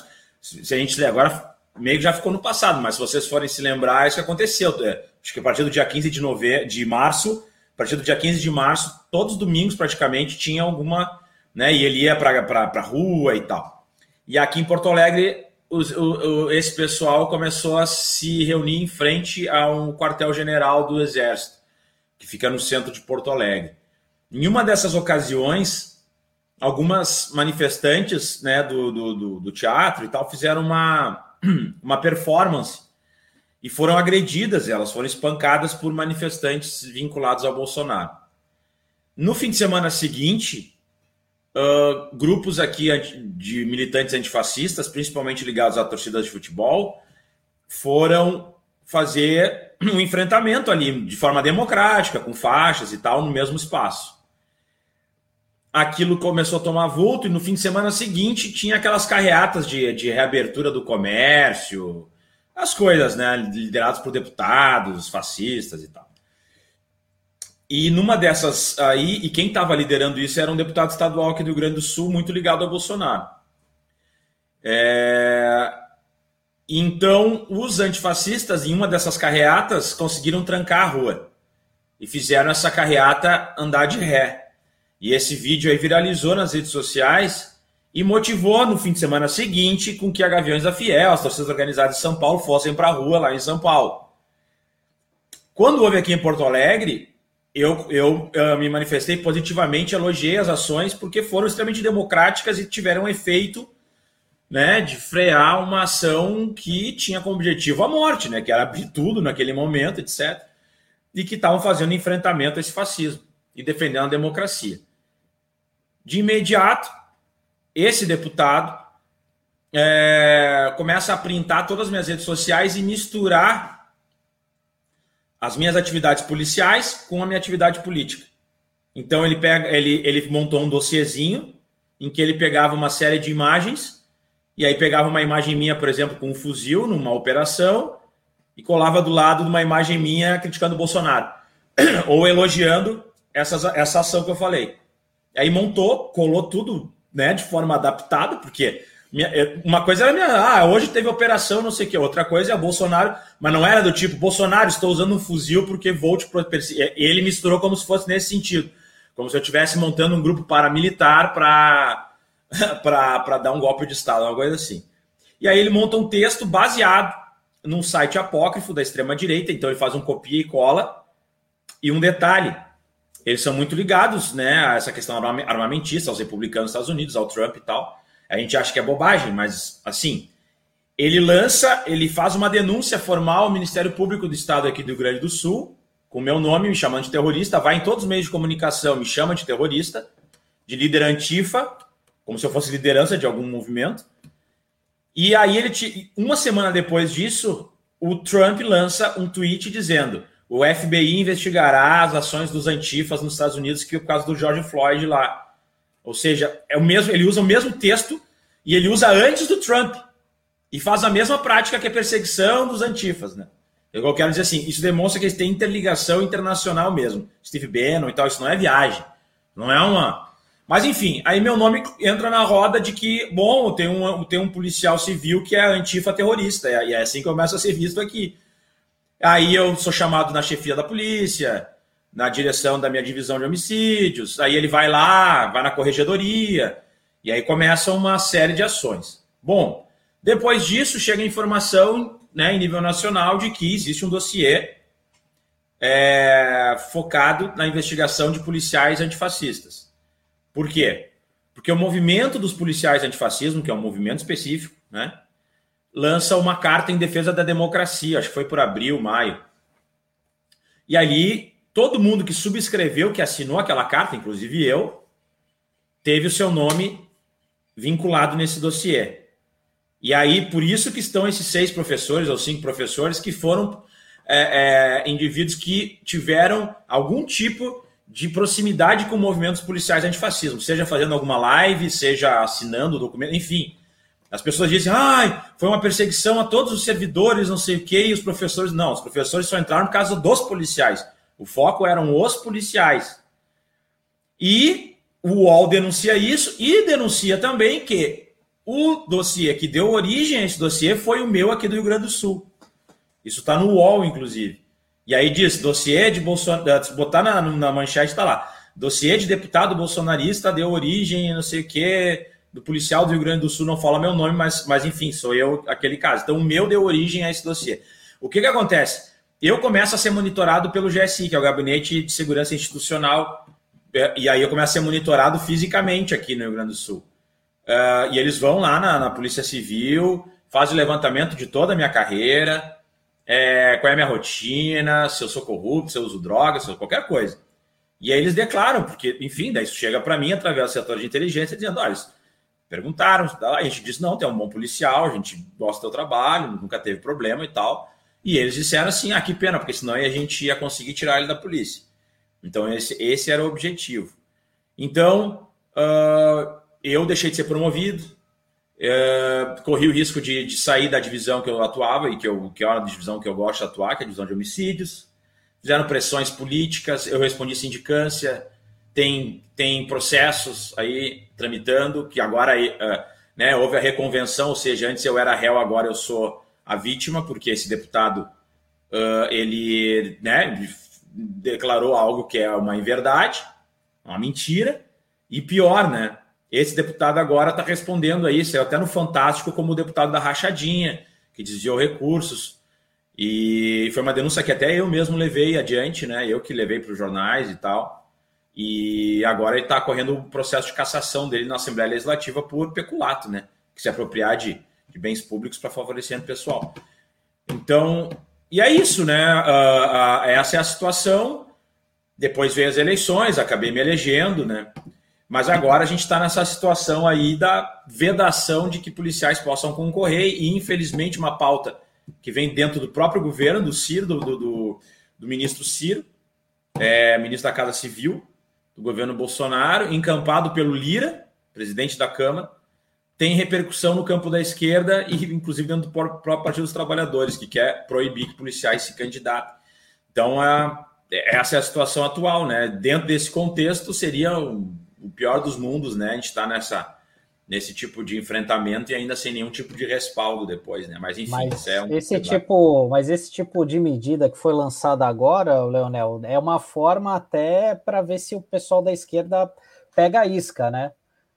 Se a gente agora meio que já ficou no passado, mas se vocês forem se lembrar, isso que aconteceu. É, acho que a partir do dia 15 de, nove... de março a partir do dia 15 de março, todos os domingos praticamente tinha alguma, né? E ele ia para a rua e tal. E aqui em Porto Alegre, os, o, esse pessoal começou a se reunir em frente a um quartel-general do Exército, que fica no centro de Porto Alegre. Em uma dessas ocasiões, algumas manifestantes né, do, do, do, teatro e tal fizeram uma, uma performance e foram agredidas, elas foram espancadas por manifestantes vinculados ao Bolsonaro. No fim de semana seguinte, uh, grupos aqui de militantes antifascistas, principalmente ligados a torcidas de futebol, foram fazer um enfrentamento ali de forma democrática, com faixas e tal, no mesmo espaço. Aquilo começou a tomar vulto e no fim de semana seguinte tinha aquelas carreatas de, de reabertura do comércio, as coisas, né? Liderados por deputados, fascistas e tal. E numa dessas aí, e quem estava liderando isso era um deputado estadual aqui do Rio Grande do Sul, muito ligado ao Bolsonaro. É... Então, os antifascistas, em uma dessas carreatas, conseguiram trancar a rua e fizeram essa carreata andar de ré. E esse vídeo aí viralizou nas redes sociais e motivou no fim de semana seguinte com que a Gaviões da Fiel, as torcidas organizadas de São Paulo, fossem para a rua lá em São Paulo. Quando houve aqui em Porto Alegre, eu, eu, eu me manifestei positivamente, elogiei as ações, porque foram extremamente democráticas e tiveram efeito né, de frear uma ação que tinha como objetivo a morte, né, que era abrir tudo naquele momento, etc. E que estavam fazendo enfrentamento a esse fascismo e defendendo a democracia. De imediato, esse deputado é, começa a printar todas as minhas redes sociais e misturar as minhas atividades policiais com a minha atividade política. Então ele pega, ele, ele montou um dossiezinho em que ele pegava uma série de imagens e aí pegava uma imagem minha, por exemplo, com um fuzil numa operação e colava do lado de uma imagem minha criticando o Bolsonaro ou elogiando essa ação que eu falei. Aí montou, colou tudo né, de forma adaptada, porque minha, é, uma coisa era minha, ah, hoje teve operação, não sei o que, outra coisa é Bolsonaro, mas não era do tipo, Bolsonaro, estou usando um fuzil porque vou te perseguir. Ele misturou como se fosse nesse sentido, como se eu estivesse montando um grupo paramilitar para dar um golpe de Estado, uma coisa assim. E aí ele monta um texto baseado num site apócrifo da extrema-direita, então ele faz um copia e cola. E um detalhe, eles são muito ligados né, a essa questão armamentista, aos republicanos dos Estados Unidos, ao Trump e tal. A gente acha que é bobagem, mas assim, ele lança, ele faz uma denúncia formal ao Ministério Público do Estado aqui do Rio Grande do Sul, com meu nome, me chamando de terrorista, vai em todos os meios de comunicação, me chama de terrorista, de líder antifa, como se eu fosse liderança de algum movimento. E aí ele uma semana depois disso, o Trump lança um tweet dizendo: o FBI investigará as ações dos antifas nos Estados Unidos, que é o caso do George Floyd lá. Ou seja, é o mesmo, ele usa o mesmo texto e ele usa antes do Trump. E faz a mesma prática que a perseguição dos antifas, né? Eu quero dizer assim, isso demonstra que eles têm interligação internacional mesmo. Steve Bannon e tal, isso não é viagem. Não é uma. Mas enfim, aí meu nome entra na roda de que, bom, tem um, tem um policial civil que é antifa terrorista. E é assim que começa a ser visto aqui. Aí eu sou chamado na chefia da polícia, na direção da minha divisão de homicídios. Aí ele vai lá, vai na corregedoria, e aí começa uma série de ações. Bom, depois disso chega a informação né, em nível nacional de que existe um dossiê é, focado na investigação de policiais antifascistas. Por quê? Porque o movimento dos policiais antifascismo, que é um movimento específico, né, lança uma carta em defesa da democracia, acho que foi por abril, maio. E ali, todo mundo que subscreveu, que assinou aquela carta, inclusive eu, teve o seu nome vinculado nesse dossiê. E aí, por isso que estão esses seis professores ou cinco professores que foram é, é, indivíduos que tiveram algum tipo de proximidade com movimentos policiais antifascismo, seja fazendo alguma live, seja assinando o documento, enfim, as pessoas dizem, ai, foi uma perseguição a todos os servidores, não sei o quê, e os professores. Não, os professores só entraram por causa dos policiais. O foco eram os policiais. E o UOL denuncia isso e denuncia também que o dossiê que deu origem a esse dossiê foi o meu aqui do Rio Grande do Sul. Isso está no UOL, inclusive. E aí diz, dossiê de Bolsonaro, se botar na, na manchete, está lá. Dossiê de deputado bolsonarista deu origem, não sei o quê, do policial do Rio Grande do Sul, não fala meu nome, mas, mas enfim, sou eu aquele caso. Então, o meu deu origem a esse dossiê. O que, que acontece? Eu começo a ser monitorado pelo GSI, que é o Gabinete de Segurança Institucional, é, e aí eu começo a ser monitorado fisicamente aqui no Rio Grande do Sul. Uh, e eles vão lá na, na, Polícia Civil, fazem o levantamento de toda a minha carreira, é, qual é a minha rotina, se eu sou corrupto, se eu uso drogas, se eu qualquer coisa. E aí eles declaram, porque, enfim, daí isso chega para mim através do setor de inteligência, dizendo: olha, perguntaram, a gente disse: não, tem um bom policial, a gente gosta do trabalho, nunca teve problema e tal. E eles disseram assim: ah, que pena, porque senão a gente ia conseguir tirar ele da polícia. Então, esse, esse era o objetivo. Então, uh, eu deixei de ser promovido, uh, corri o risco de, de, sair da divisão que eu atuava e que, eu, que é uma divisão que eu gosto de atuar, que é a divisão de homicídios. Fizeram pressões políticas, eu respondi sindicância, tem, tem processos aí tramitando, que agora uh, né, houve a reconvenção, ou seja, antes eu era réu, agora eu sou a vítima, porque esse deputado uh, ele né, declarou algo que é uma inverdade, uma mentira, e pior, né? Esse deputado agora está respondendo a isso, até no Fantástico, como o deputado da Rachadinha, que desviou recursos. E foi uma denúncia que até eu mesmo levei adiante, né? Eu que levei para os jornais e tal. E agora ele está correndo o processo de cassação dele na Assembleia Legislativa por peculato, né? Que se apropriar de, de bens públicos para favorecimento pessoal. Então, e é isso, né? Uh, uh, essa é a situação. Depois veio as eleições, acabei me elegendo, né? Mas agora a gente está nessa situação aí da vedação de que policiais possam concorrer e, infelizmente, uma pauta que vem dentro do próprio governo, do Ciro, do, do, do ministro Ciro, é, ministro da Casa Civil, do governo Bolsonaro, encampado pelo Lira, presidente da Câmara, tem repercussão no campo da esquerda e, inclusive, dentro do próprio Partido dos Trabalhadores, que quer proibir que policiais se candidatem. Então, a, essa é a situação atual, né? Dentro desse contexto, seria o pior dos mundos, né? A gente está nessa nesse tipo de enfrentamento e ainda sem nenhum tipo de respaldo depois, né? Mas enfim, mas é um esse tipo, mas esse tipo de medida que foi lançada agora, Leonel, é uma forma até para ver se o pessoal da esquerda pega a isca, né?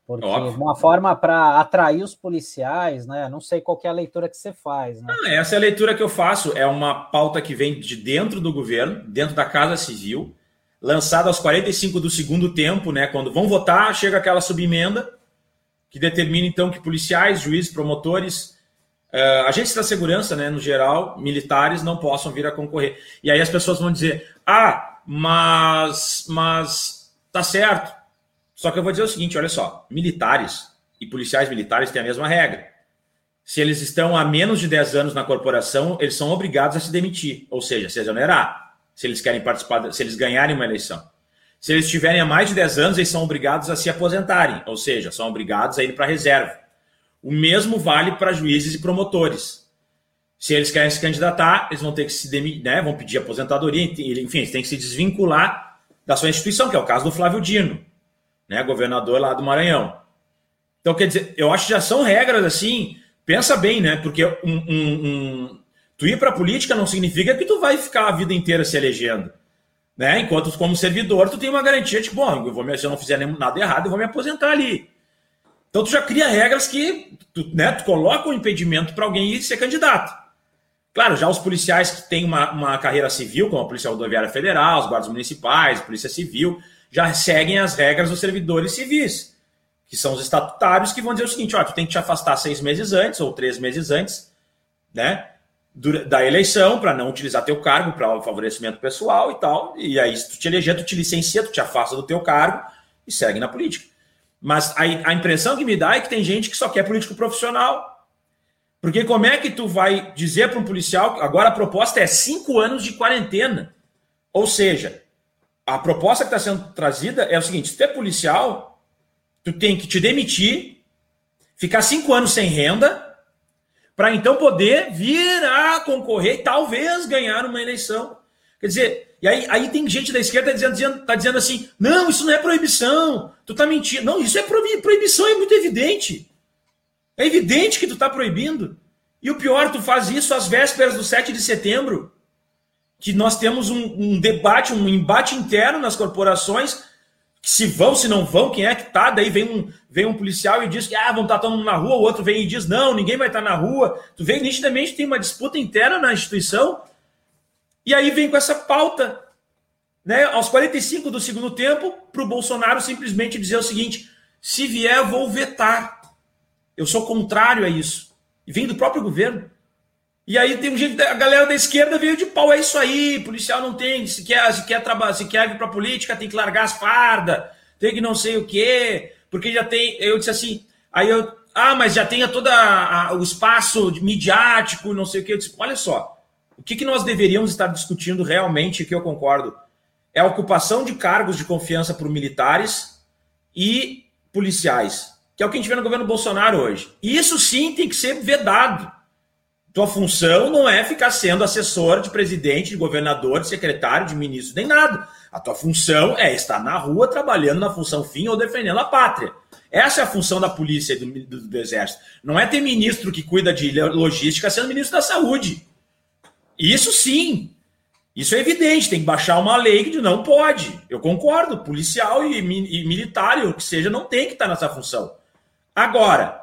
Porque Óbvio. uma forma para atrair os policiais, né? Não sei qual é a leitura que você faz, né? Ah, essa é a leitura que eu faço. É uma pauta que vem de dentro do governo, dentro da Casa Civil, lançado aos 45 do segundo tempo, né? Quando vão votar, chega aquela subemenda que determina então que policiais, juízes, promotores, uh, agentes da segurança, né, no geral, militares não possam vir a concorrer. E aí as pessoas vão dizer: "Ah, mas mas tá certo". Só que eu vou dizer o seguinte, olha só, militares e policiais militares têm a mesma regra. Se eles estão há menos de 10 anos na corporação, eles são obrigados a se demitir, ou seja, se exonerar se eles querem participar, se eles ganharem uma eleição. Se eles tiverem há mais de 10 anos, eles são obrigados a se aposentarem, ou seja, são obrigados a ir para a reserva. O mesmo vale para juízes e promotores. Se eles querem se candidatar, eles vão ter que se demitir, né, vão pedir aposentadoria, enfim, eles têm que se desvincular da sua instituição, que é o caso do Flávio Dino, né, governador lá do Maranhão. Então, quer dizer, eu acho que já são regras assim, pensa bem, né, porque um, um, um Tu ir para a política não significa que tu vai ficar a vida inteira se elegendo. Né? Enquanto como servidor, tu tem uma garantia de, bom, eu vou, se eu não fizer nada errado, eu vou me aposentar ali. Então tu já cria regras que tu, né, tu coloca um impedimento para alguém ir ser candidato. Claro, já os policiais que têm uma, uma carreira civil, como a Polícia Rodoviária Federal, os guardas municipais, a Polícia Civil, já seguem as regras dos servidores civis, que são os estatutários que vão dizer o seguinte: ó, tu tem que te afastar seis meses antes ou três meses antes, né? Da eleição para não utilizar teu cargo para favorecimento pessoal e tal. E aí, se tu te eleger, tu te licencia, tu te afasta do teu cargo e segue na política. Mas a, a impressão que me dá é que tem gente que só quer político profissional. Porque como é que tu vai dizer para um policial agora a proposta é cinco anos de quarentena? Ou seja, a proposta que está sendo trazida é o seguinte: se tu é policial, tu tem que te demitir, ficar cinco anos sem renda para então poder vir a concorrer e talvez ganhar uma eleição. Quer dizer, e aí, aí tem gente da esquerda dizendo, dizendo, tá dizendo assim: não, isso não é proibição, tu tá mentindo. Não, isso é proibição, é muito evidente. É evidente que tu tá proibindo. E o pior, tu faz isso às vésperas do 7 de setembro, que nós temos um, um debate, um embate interno nas corporações se vão, se não vão, quem é que tá? Daí vem um, vem um policial e diz que ah, vão estar tá todo mundo na rua, o outro vem e diz não, ninguém vai estar tá na rua. Tu vê nitidamente tem uma disputa interna na instituição. E aí vem com essa pauta, né, aos 45 do segundo tempo, para o Bolsonaro simplesmente dizer o seguinte: se vier, vou vetar. Eu sou contrário a isso. E vem do próprio governo. E aí tem um jeito, a galera da esquerda veio de pau, é isso aí, policial não tem, se quer, se quer trabalhar, se quer vir para política, tem que largar as fardas, tem que não sei o quê, porque já tem, eu disse assim, aí eu, ah, mas já tem todo o espaço midiático, não sei o quê, eu disse, olha só, o que, que nós deveríamos estar discutindo realmente, que eu concordo, é a ocupação de cargos de confiança por militares e policiais, que é o que a gente vê no governo Bolsonaro hoje. E isso sim tem que ser vedado. Tua função não é ficar sendo assessor de presidente, de governador, de secretário, de ministro, nem nada. A tua função é estar na rua trabalhando na função fim ou defendendo a pátria. Essa é a função da polícia e do, do, do, exército. Não é ter ministro que cuida de logística sendo ministro da saúde. Isso sim. Isso é evidente. Tem que baixar uma lei que não pode. Eu concordo. Policial e, e militar, o que seja, não tem que estar nessa função. Agora,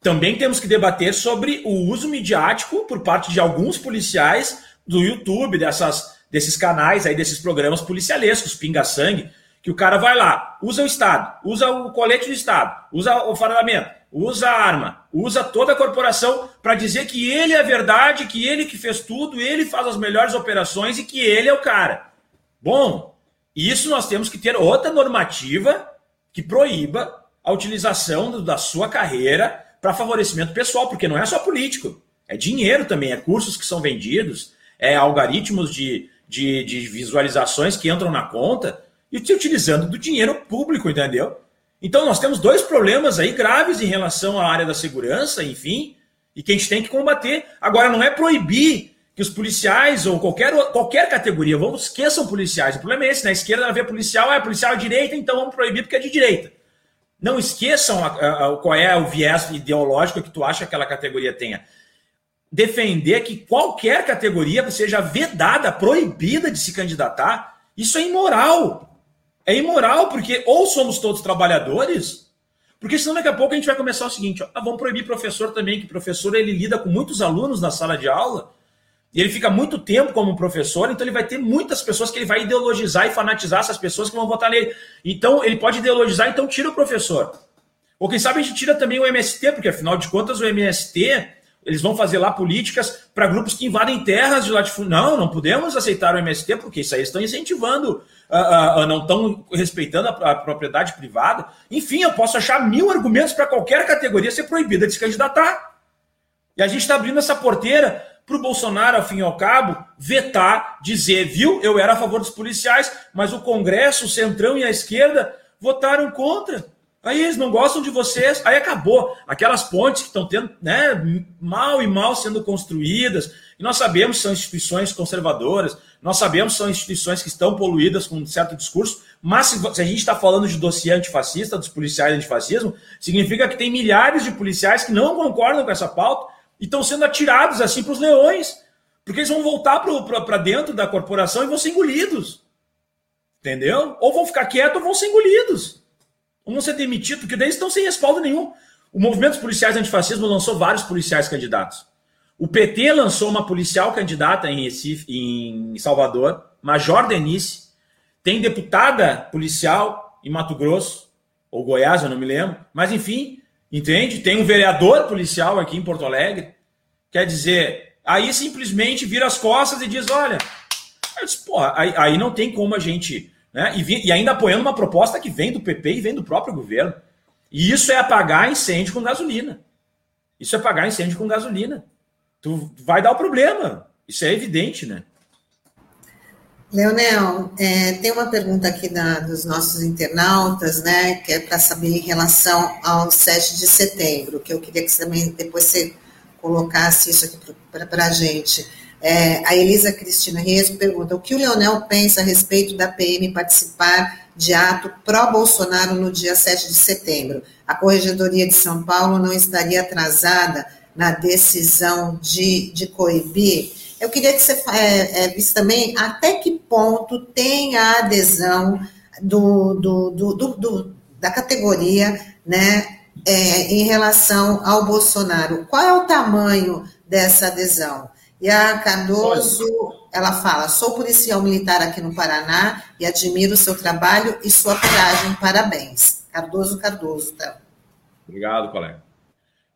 também temos que debater sobre o uso midiático por parte de alguns policiais do YouTube, dessas, desses canais aí, desses programas policialescos, pinga-sangue, que o cara vai lá, usa o Estado, usa o colete do Estado, usa o fardamento, usa a arma, usa toda a corporação para dizer que ele é a verdade, que ele que fez tudo, ele faz as melhores operações e que ele é o cara. Bom, isso nós temos que ter outra normativa que proíba a utilização da sua carreira para favorecimento pessoal, porque não é só político, é dinheiro também, é cursos que são vendidos, é algoritmos de, de, de visualizações que entram na conta e te utilizando do dinheiro público, entendeu? Então nós temos dois problemas aí graves em relação à área da segurança, enfim, e que a gente tem que combater. Agora, não é proibir que os policiais ou qualquer, qualquer categoria, vamos esqueçam policiais. O problema é esse, na esquerda vê policial, é policial à direita, então vamos proibir porque é de direita. Não esqueçam a, a, qual é o viés ideológico que tu acha que aquela categoria tenha. Defender que qualquer categoria seja vedada, proibida de se candidatar, isso é imoral. É imoral, porque ou somos todos trabalhadores, porque senão daqui a pouco a gente vai começar o seguinte: ó, ah, vamos proibir professor também, que professor ele lida com muitos alunos na sala de aula, e ele fica muito tempo como professor, então ele vai ter muitas pessoas que ele vai ideologizar e fanatizar essas pessoas que vão votar nele. Então ele pode ideologizar, então tira o professor. Ou quem sabe a gente tira também o MST, porque afinal de contas o MST eles vão fazer lá políticas para grupos que invadem terras de latifúndio. Não, não podemos aceitar o MST, porque isso aí estão incentivando, uh, uh, não estão respeitando a, a, propriedade privada. Enfim, eu posso achar mil argumentos para qualquer categoria ser proibida de se candidatar. E a gente está abrindo essa porteira para o Bolsonaro, ao fim e ao cabo, vetar, dizer, viu, eu era a favor dos policiais, mas o Congresso, o Centrão e a esquerda votaram contra. Aí eles não gostam de vocês, aí acabou. Aquelas pontes que estão tendo, né, mal e mal sendo construídas, e nós sabemos que são instituições conservadoras, nós sabemos que são instituições que estão poluídas com um certo discurso, mas se, se a gente está falando de dossiê antifascista, dos policiais antifascismo, significa que tem milhares de policiais que não concordam com essa pauta e estão sendo atirados assim para os leões, porque eles vão voltar para dentro da corporação e vão ser engolidos. Entendeu? Ou vão ficar quietos ou vão ser engolidos. Ou vão ser demitidos, porque daí eles estão sem respaldo nenhum. O movimento dos policiais antifascismo lançou vários policiais candidatos. O PT lançou uma policial candidata em Recife, em Salvador, Major Denise. Tem deputada policial em Mato Grosso, ou Goiás, eu não me lembro. Mas, enfim, Entende? Tem um vereador policial aqui em Porto Alegre. Quer dizer, aí simplesmente vira as costas e diz: olha, disse, porra, aí, aí, não tem como a gente. Né? E, e, ainda apoiando uma proposta que vem do PP e vem do próprio governo. E isso é apagar incêndio com gasolina. Isso é apagar incêndio com gasolina. Tu vai dar o problema. Isso é evidente, né? Leonel, é, tem uma pergunta aqui da, dos nossos internautas, né, que é para saber em relação ao 7 de setembro, que eu queria que você também depois você colocasse isso aqui para a gente. É, a Elisa Cristina Reis pergunta: o que o Leonel pensa a respeito da PM participar de ato pró-Bolsonaro no dia 7 de setembro? A Corregedoria de São Paulo não estaria atrasada na decisão de, de coibir? Eu queria que você é, é, visse também até que ponto tem a adesão do, do, do, do da categoria né, é, em relação ao Bolsonaro. Qual é o tamanho dessa adesão? E a Cardoso, ela fala: sou policial militar aqui no Paraná e admiro o seu trabalho e sua coragem. Parabéns. Cardoso Cardoso. Tá? Obrigado, colega.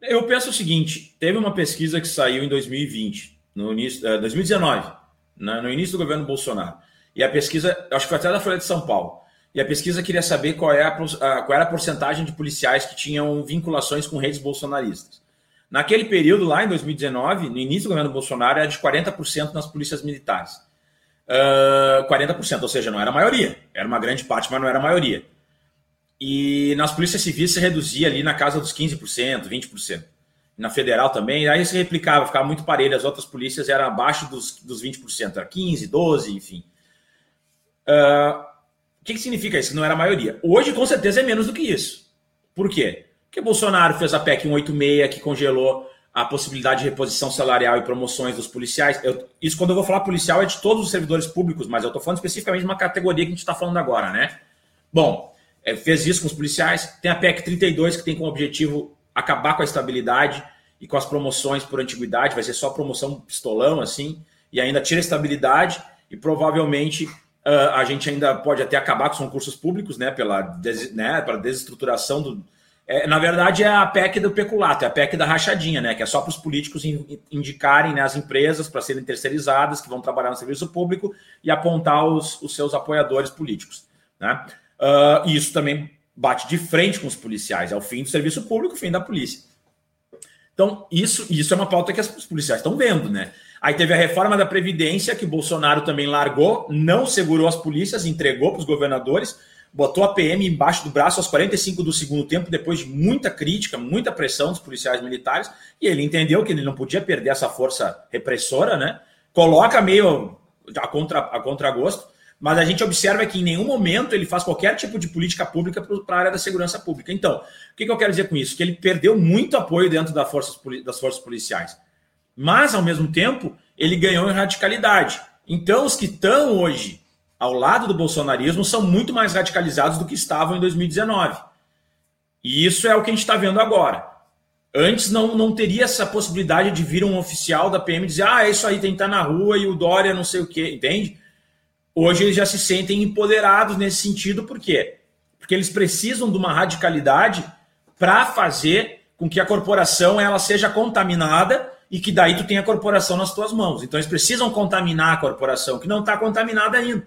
Eu penso o seguinte: teve uma pesquisa que saiu em 2020 no início, uh, 2019, né, no início do governo Bolsonaro. E a pesquisa, acho que foi até da Folha de São Paulo. E a pesquisa queria saber qual, é a, qual era a porcentagem de policiais que tinham vinculações com redes bolsonaristas. Naquele período, lá em 2019, no início do governo Bolsonaro, era de 40% nas polícias militares. Uh, 40%, ou seja, não era a maioria. Era uma grande parte, mas não era a maioria. E nas polícias civis se reduzia ali na casa dos 15%, 20%. Na federal também, aí se replicava, ficava muito parelho. As outras polícias eram abaixo dos, dos 20%, era 15%, 12%, enfim. Uh, o que, que significa isso? Que não era a maioria. Hoje, com certeza, é menos do que isso. Por quê? Porque Bolsonaro fez a PEC 186, que congelou a possibilidade de reposição salarial e promoções dos policiais. Eu, isso, quando eu vou falar policial, é de todos os servidores públicos, mas eu estou falando especificamente de uma categoria que a gente está falando agora, né? Bom, é, fez isso com os policiais. Tem a PEC 32, que tem como objetivo acabar com a estabilidade e com as promoções por antiguidade. Vai ser só promoção pistolão, assim, e ainda tira a estabilidade e provavelmente Uh, a gente ainda pode até acabar com os concursos públicos, né, pela des, né, para desestruturação do. É, na verdade, é a PEC do peculato, é a PEC da rachadinha, né, que é só para os políticos indicarem né, as empresas para serem terceirizadas, que vão trabalhar no serviço público e apontar os, os seus apoiadores políticos. Né? Uh, isso também bate de frente com os policiais, é o fim do serviço público, o fim da polícia. Então, isso, isso é uma pauta que os policiais estão vendo, né? Aí teve a reforma da Previdência, que o Bolsonaro também largou, não segurou as polícias, entregou para os governadores, botou a PM embaixo do braço aos 45 do segundo tempo, depois de muita crítica, muita pressão dos policiais militares, e ele entendeu que ele não podia perder essa força repressora, né? Coloca meio a, contra, a contragosto, mas a gente observa que em nenhum momento ele faz qualquer tipo de política pública para a área da segurança pública. Então, o que, que eu quero dizer com isso? Que ele perdeu muito apoio dentro das forças, das forças policiais. Mas, ao mesmo tempo, ele ganhou em radicalidade. Então, os que estão hoje ao lado do bolsonarismo são muito mais radicalizados do que estavam em 2019. E isso é o que a gente está vendo agora. Antes não, não teria essa possibilidade de vir um oficial da PM dizer: ah, é isso aí, tem que estar na rua e o Dória não sei o quê, entende? Hoje eles já se sentem empoderados nesse sentido, por quê? Porque eles precisam de uma radicalidade para fazer com que a corporação ela seja contaminada e que daí tu tem a corporação nas tuas mãos. Então eles precisam contaminar a corporação, que não está contaminada ainda.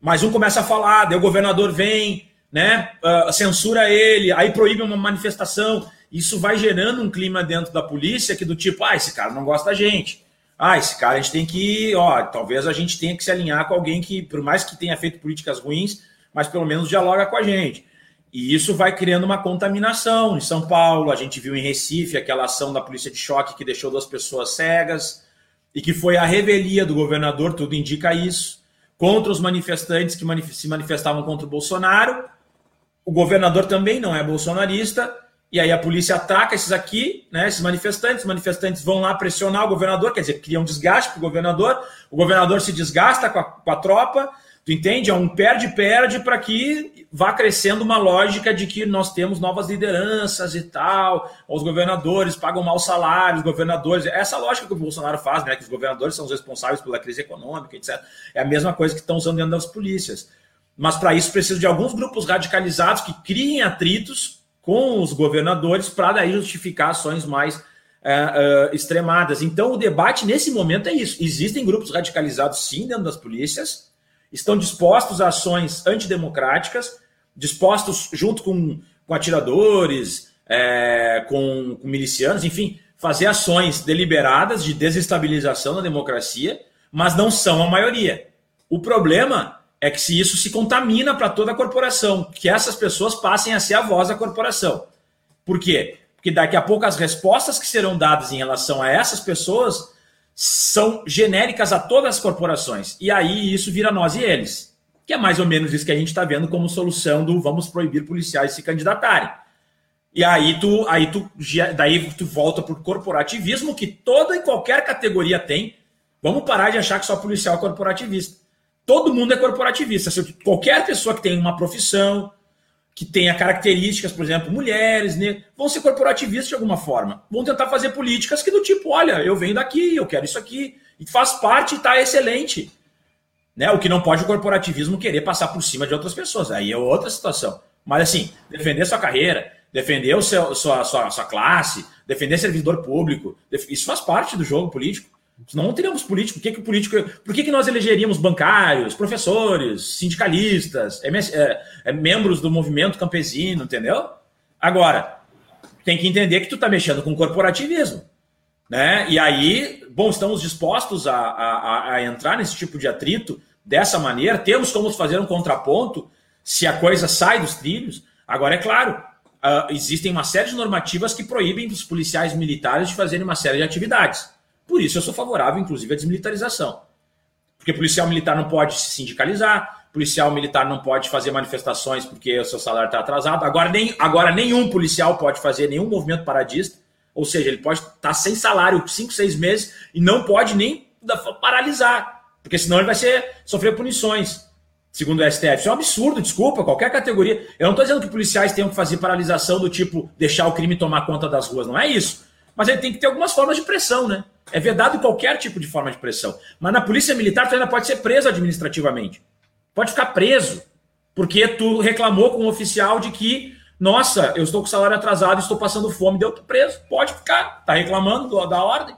Mas um começa a falar, daí o governador vem, né, uh, censura ele, aí proíbe uma manifestação. Isso vai gerando um clima dentro da polícia que do tipo, ah, esse cara não gosta da gente. Ah, esse cara a gente tem que, ó, talvez a gente tenha que se alinhar com alguém que, por mais que tenha feito políticas ruins, mas pelo menos dialoga com a gente. E isso vai criando uma contaminação. Em São Paulo, a gente viu em Recife aquela ação da polícia de choque que deixou duas pessoas cegas e que foi a revelia do governador, tudo indica isso, contra os manifestantes que se manifestavam contra o Bolsonaro. O governador também não é bolsonarista, e aí a polícia ataca esses aqui, né, esses manifestantes, os manifestantes vão lá pressionar o governador, quer dizer, cria um desgaste para o governador, o governador se desgasta com a, com a tropa, Tu entende? É um perde-perde para que vá crescendo uma lógica de que nós temos novas lideranças e tal, os governadores pagam mal salários, governadores. Essa lógica que o Bolsonaro faz, né? Que os governadores são os responsáveis pela crise econômica, etc. É a mesma coisa que estão usando dentro das polícias. Mas para isso precisa de alguns grupos radicalizados que criem atritos com os governadores para daí justificar ações mais é, é, extremadas. Então o debate nesse momento é isso. Existem grupos radicalizados sim dentro das polícias estão dispostos a ações antidemocráticas, dispostos, junto com, com atiradores, é, com, com milicianos, enfim, fazer ações deliberadas de desestabilização da democracia, mas não são a maioria. O problema é que se isso se contamina para toda a corporação, que essas pessoas passem a ser a voz da corporação. Por quê? Porque daqui a pouco as respostas que serão dadas em relação a essas pessoas são genéricas a todas as corporações. E aí isso vira nós e eles. Que é mais ou menos isso que a gente está vendo como solução do vamos proibir policiais se candidatarem. E aí tu, aí tu, daí tu volta para o corporativismo que toda e qualquer categoria tem. Vamos parar de achar que só policial é corporativista. Todo mundo é corporativista. Qualquer pessoa que tem uma profissão, que tenha características, por exemplo, mulheres, né, vão ser corporativistas de alguma forma. Vão tentar fazer políticas que do tipo, olha, eu venho daqui, eu quero isso aqui, e faz parte e está excelente. Né? O que não pode o corporativismo querer passar por cima de outras pessoas. Aí é outra situação. Mas assim, defender sua carreira, defender o seu, sua, sua, sua classe, defender servidor público, isso faz parte do jogo político. Senão não teríamos político. Por que, que o político. Por que, que nós elegeríamos bancários, professores, sindicalistas, MS, é, é, membros do movimento campesino, entendeu? Agora, tem que entender que tu está mexendo com corporativismo. Né? E aí, bom, estamos dispostos a, a, a entrar nesse tipo de atrito dessa maneira, temos como fazer um contraponto se a coisa sai dos trilhos. Agora, é claro, uh, existem uma série de normativas que proíbem dos policiais militares de fazerem uma série de atividades. Por isso eu sou favorável, inclusive, à desmilitarização. Porque policial militar não pode se sindicalizar, policial militar não pode fazer manifestações porque o seu salário está atrasado. Agora, nem, agora nenhum policial pode fazer nenhum movimento paradista, ou seja, ele pode estar tá sem salário 5, 6 meses e não pode nem paralisar, porque senão ele vai ser, sofrer punições segundo o STF. Isso é um absurdo, desculpa, qualquer categoria. Eu não estou dizendo que policiais tenham que fazer paralisação do tipo deixar o crime tomar conta das ruas, não é isso. Mas ele tem que ter algumas formas de pressão, né? É vedado qualquer tipo de forma de pressão. Mas na polícia militar tu ainda pode ser preso administrativamente. Pode ficar preso. Porque tu reclamou com um oficial de que, nossa, eu estou com salário atrasado, estou passando fome, deu preso. Pode ficar, tá reclamando da ordem.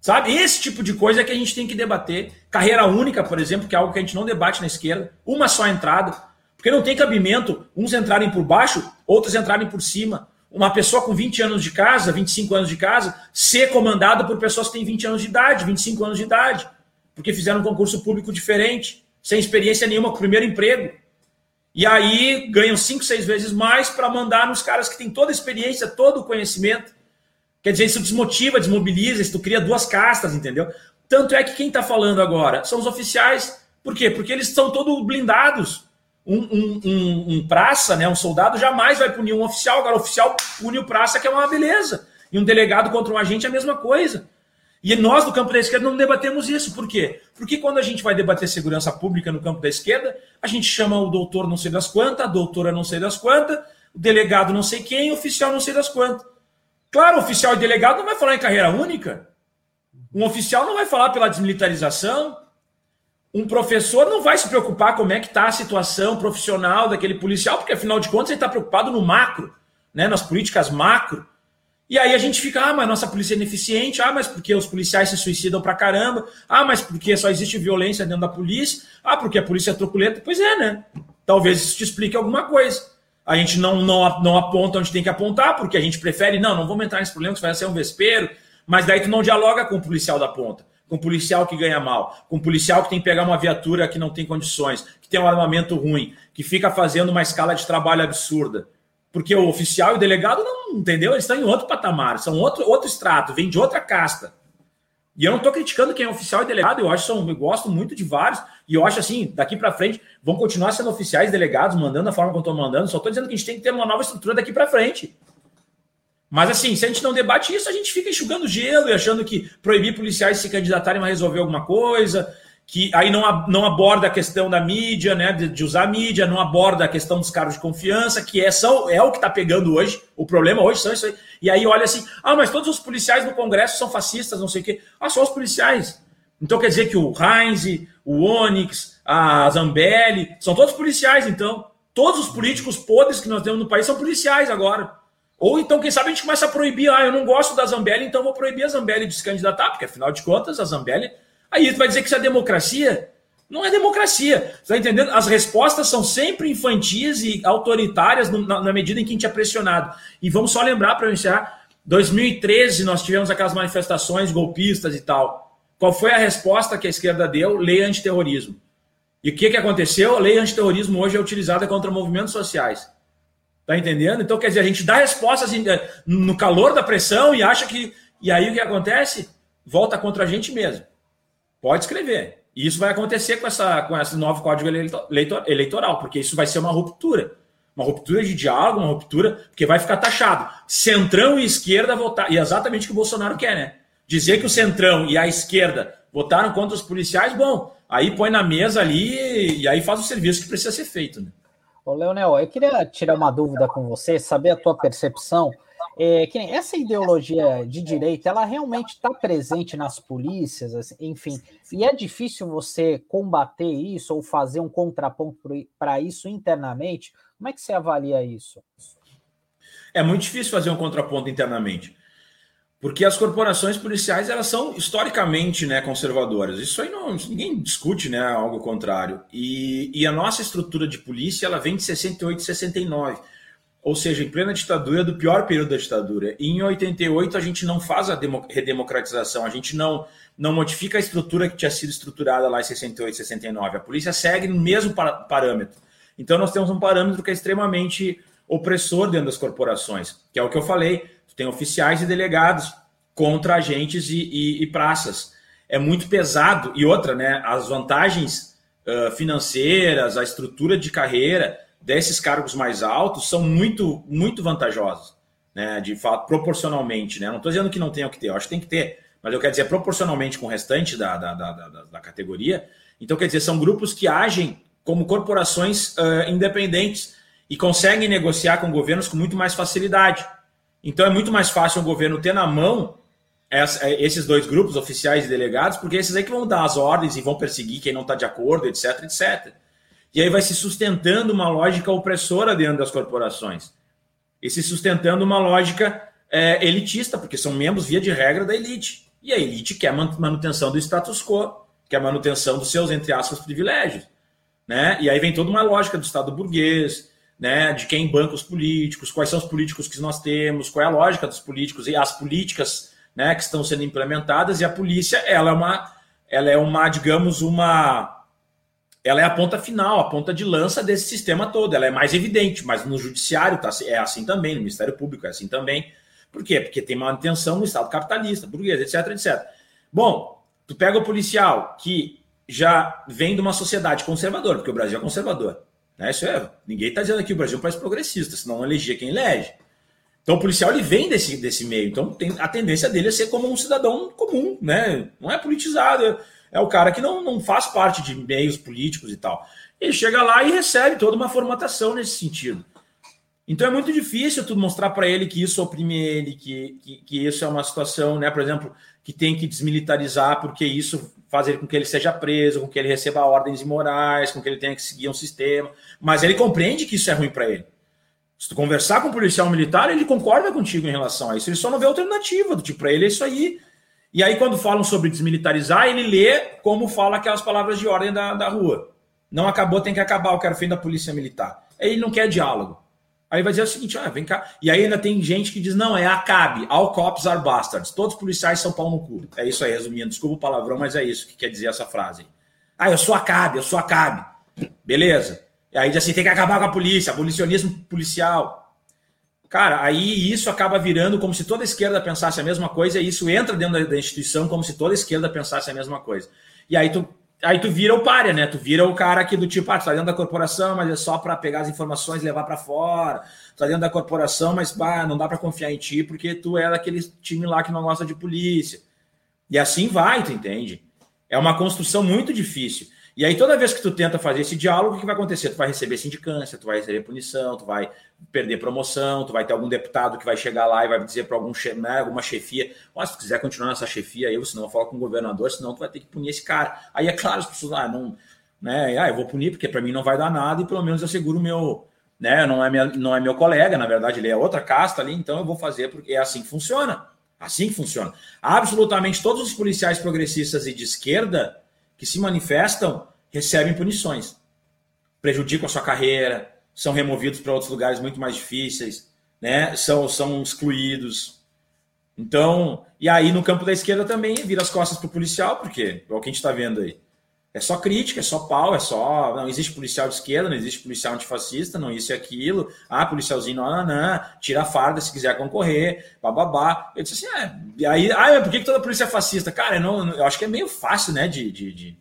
Sabe? Esse tipo de coisa é que a gente tem que debater. Carreira única, por exemplo, que é algo que a gente não debate na esquerda. Uma só entrada. Porque não tem cabimento uns entrarem por baixo, outros entrarem por cima. Uma pessoa com 20 anos de casa, 25 anos de casa, ser comandada por pessoas que têm 20 anos de idade, 25 anos de idade. Porque fizeram um concurso público diferente, sem experiência nenhuma, com o primeiro emprego. E aí ganham 5, 6 vezes mais para mandar nos caras que têm toda a experiência, todo o conhecimento. Quer dizer, isso desmotiva, desmobiliza, isso cria duas castas, entendeu? Tanto é que quem está falando agora são os oficiais. Por quê? Porque eles são todos blindados. Um, um, um, um, praça, né, um soldado, jamais vai punir um oficial. Agora, o oficial pune o praça, que é uma beleza. E um delegado contra um agente é a mesma coisa. E nós, do campo da esquerda, não debatemos isso. Por quê? Porque quando a gente vai debater segurança pública no campo da esquerda, a gente chama o doutor não sei das quantas, a doutora não sei das quantas, o delegado não sei quem, o oficial não sei das quantas. Claro, oficial e delegado não vai falar em carreira única. Um oficial não vai falar pela desmilitarização. Um professor não vai se preocupar como é que está a situação profissional daquele policial, porque afinal de contas ele está preocupado no macro, né, nas políticas macro. E aí a gente fica, ah, mas nossa polícia é ineficiente, ah, mas porque os policiais se suicidam pra caramba, ah, mas porque só existe violência dentro da polícia, ah, porque a polícia é truculenta. Pois é, né? Talvez isso te explique alguma coisa a gente não, não, não aponta onde tem que apontar, porque a gente prefere, não, não vamos entrar nesse problema, que vai ser um vespeiro, mas daí tu não dialoga com o policial da ponta, com policial que ganha mal, com policial que tem que pegar uma viatura que não tem condições, que tem um armamento ruim, que fica fazendo uma escala de trabalho absurda. Porque o oficial e o delegado não, entendeu? Eles estão em outro patamar, são outro, outro extrato, vem de outra casta. E eu não estou criticando quem é oficial e delegado, eu acho são, eu gosto muito de vários, e eu acho assim, daqui para frente, vão continuar sendo oficiais, delegados, mandando da forma como estão mandando. Só estou dizendo que a gente tem que ter uma nova estrutura daqui para frente. Mas assim, se a gente não debate isso, a gente fica enxugando gelo e achando que proibir policiais se candidatarem vai resolver alguma coisa, que aí não, não aborda a questão da mídia, né, de, de, usar a mídia, não aborda a questão dos cargos de confiança, que é, são, é o que está pegando hoje. O problema hoje são isso aí. E aí olha assim, ah, mas todos os policiais no Congresso são fascistas, não sei o quê. Ah, só os policiais. Então quer dizer que o Heinz, o Onyx, a Zambelli, são todos policiais, então. Todos os políticos podres que nós temos no país são policiais agora. Ou então, quem sabe, a gente começa a proibir, ah, eu não gosto da Zambelli, então vou proibir a Zambelli de se candidatar, porque afinal de contas, a Zambelli. Aí tu vai dizer que isso é democracia? Não é democracia. Você está entendendo? As respostas são sempre infantis e autoritárias na, medida em que a gente é pressionado. E vamos só lembrar para eu encerrar: 2013 nós tivemos aquelas manifestações golpistas e tal. Qual foi a resposta que a esquerda deu? Lei antiterrorismo. E o que, que aconteceu? A lei antiterrorismo hoje é utilizada contra movimentos sociais. Tá entendendo? Então, quer dizer, a gente dá respostas eh, no calor da pressão e acha que. E aí o que acontece? Volta contra a gente mesmo. Pode escrever. E isso vai acontecer com, essa, com esse novo código eleitoral, porque isso vai ser uma ruptura. Uma ruptura de diálogo, uma ruptura, porque vai ficar taxado. Centrão e esquerda votar. E é exatamente o que o Bolsonaro quer, né? Dizer que o Centrão e a esquerda votaram contra os policiais, bom, aí põe na mesa ali e aí faz o serviço que precisa ser feito. Né? Ô, Leonel, eu queria tirar uma dúvida com você, saber a tua percepção. É, que essa ideologia de direita, ela realmente está presente nas polícias, assim, enfim, e é difícil você combater isso ou fazer um contraponto para isso internamente. Como é que você avalia isso? É muito difícil fazer um contraponto internamente. Porque as corporações policiais elas são historicamente né, conservadoras. Isso aí não, ninguém discute né, algo contrário. E, e a nossa estrutura de polícia ela vem de 68 e 69. Ou seja, em plena ditadura, do pior período da ditadura. E em 88 a gente não faz a redemocratização, a gente não, não modifica a estrutura que tinha sido estruturada lá em 68 e 69. A polícia segue no mesmo parâmetro. Então nós temos um parâmetro que é extremamente opressor dentro das corporações, que é o que eu falei tem oficiais e delegados contra agentes e, e, e praças. É muito pesado. E outra, né? As vantagens uh, financeiras, a estrutura de carreira desses cargos mais altos são muito, muito vantajosas, né? De fato, proporcionalmente, né? Não estou dizendo que não tenha que ter, eu acho que tem que ter, mas eu quero dizer proporcionalmente com o restante da, da, da, da, da categoria. Então, quer dizer, são grupos que agem como corporações uh, independentes e conseguem negociar com governos com muito mais facilidade. Então é muito mais fácil o governo ter na mão é, esses dois grupos, oficiais e delegados, porque esses aí que vão dar as ordens e vão perseguir quem não está de acordo, etc, etc. E aí vai se sustentando uma lógica opressora dentro das corporações. E se sustentando uma lógica é, elitista, porque são membros, via de regra, da elite. E a elite quer manutenção do status quo, quer manutenção dos seus, entre aspas, privilégios. Né? E aí vem toda uma lógica do Estado burguês, né, de quem banca os políticos, quais são os políticos que nós temos, qual é a lógica dos políticos e as políticas né, que estão sendo implementadas, e a polícia ela é uma, ela é uma, digamos, uma. Ela é a ponta final, a ponta de lança desse sistema todo. Ela é mais evidente, mas no judiciário tá, é assim também, no Ministério Público é assim também. Por quê? Porque tem manutenção no Estado capitalista, burguês, etc, etc. Bom, tu pega o policial que já vem de uma sociedade conservadora, porque o Brasil é conservador. Né? Isso é, ninguém está dizendo aqui o Brasil é um país progressista, senão não elegia quem elege. Então o policial ele vem desse, desse meio, então tem, a tendência dele é ser como um cidadão comum, né? Não é politizado, é, é o cara que não, não faz parte de meios políticos e tal. Ele chega lá e recebe toda uma formatação nesse sentido. Então é muito difícil tu mostrar para ele que isso oprime ele, que, que, que, isso é uma situação, né, por exemplo, que tem que desmilitarizar porque isso faz com que ele seja preso, com que ele receba ordens imorais, com que ele tenha que seguir um sistema. Mas ele compreende que isso é ruim para ele. Se tu conversar com um policial militar, ele concorda contigo em relação a isso. Ele só não vê alternativa, do tipo, para ele é isso aí. E aí, quando falam sobre desmilitarizar, ele lê como fala aquelas palavras de ordem da, da rua. Não acabou, tem que acabar, eu quero fim da polícia militar. Ele não quer diálogo. Aí vai dizer o seguinte, ah, vem cá. E aí ainda tem gente que diz, não, é acabe, all cops are bastards. Todos os policiais são pau no cu. É isso aí, resumindo. Desculpa o palavrão, mas é isso que quer dizer essa frase. Ah, eu sou acabe, eu sou acabe. Beleza. E aí diz assim, tem que acabar com a polícia, abolicionismo policial. Cara, aí isso acaba virando como se toda esquerda pensasse a mesma coisa, e isso entra dentro da instituição como se toda esquerda pensasse a mesma coisa. E aí tu Aí tu vira o páreo, né? Tu vira o cara aqui do tipo, ah, tu tá dentro da corporação, mas é só para pegar as informações e levar para fora. Tu tá dentro da corporação, mas bah, não dá para confiar em ti porque tu é daquele time lá que não gosta de polícia. E assim vai, tu entende? É uma construção muito difícil. E aí, toda vez que tu tenta fazer esse diálogo, o que vai acontecer? Tu vai receber sindicância, tu vai receber punição, tu vai perder promoção, tu vai ter algum deputado que vai chegar lá e vai dizer para algum né, alguma chefia: oh, se tu quiser continuar nessa chefia aí, você não fala com o governador, senão tu vai ter que punir esse cara. Aí é claro, as pessoas, ah, não, né, ah, eu vou punir porque para mim não vai dar nada e pelo menos eu seguro meu, né, não é, minha, não é meu colega, na verdade ele é outra casta ali, então eu vou fazer porque é assim que funciona. Assim que funciona. Absolutamente todos os policiais progressistas e de esquerda que se manifestam recebem punições, prejudicam a sua carreira, são removidos para outros lugares muito mais difíceis, né? São, são excluídos. Então, e aí no campo da esquerda também vira as costas para o policial, porque é o que a gente está vendo aí. É só crítica, é só pau, é só. Não existe policial de esquerda, não existe policial antifascista, não isso e aquilo. Ah, policialzinho, não, não, não, tira a farda se quiser concorrer, bababá. Eu disse assim, é. Aí, ah, por que, que toda polícia é fascista? Cara, eu, não, eu acho que é meio fácil, né, de, de, de,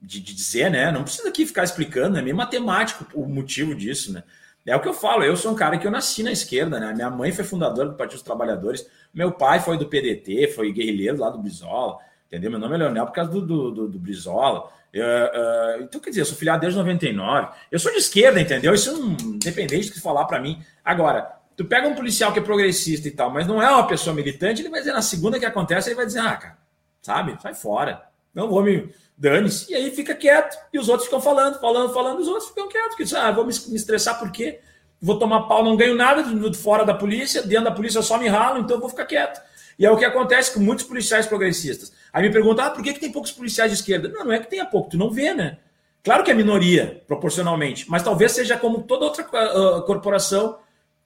de, dizer, né? Não precisa aqui ficar explicando, é meio matemático o motivo disso, né? É o que eu falo, eu sou um cara que eu nasci na esquerda, né? Minha mãe foi fundadora do Partido dos Trabalhadores, meu pai foi do PDT, foi guerrilheiro lá do Brizola, entendeu? Meu nome é Leonel por causa do, do, do, do Brizola. Eu, uh, então, quer dizer, eu sou filiado desde 99. Eu sou de esquerda, entendeu? Isso não independente do que falar para mim. Agora, tu pega um policial que é progressista e tal, mas não é uma pessoa militante, ele vai dizer na segunda que acontece, ele vai dizer, ah, cara, sabe, sai fora. Não vou me. Dane-se. E aí fica quieto. E os outros ficam falando, falando, falando, os outros ficam quietos. Porque, ah, vou me, me estressar por quê? Vou tomar pau, não ganho nada fora da polícia, dentro da polícia eu só me ralo, então eu vou ficar quieto. E é o que acontece com muitos policiais progressistas. Aí me perguntam, ah, por que, que tem poucos policiais de esquerda? Não, não é que tenha pouco, tu não vê, né? Claro que é minoria, proporcionalmente, mas talvez seja como toda outra uh, corporação.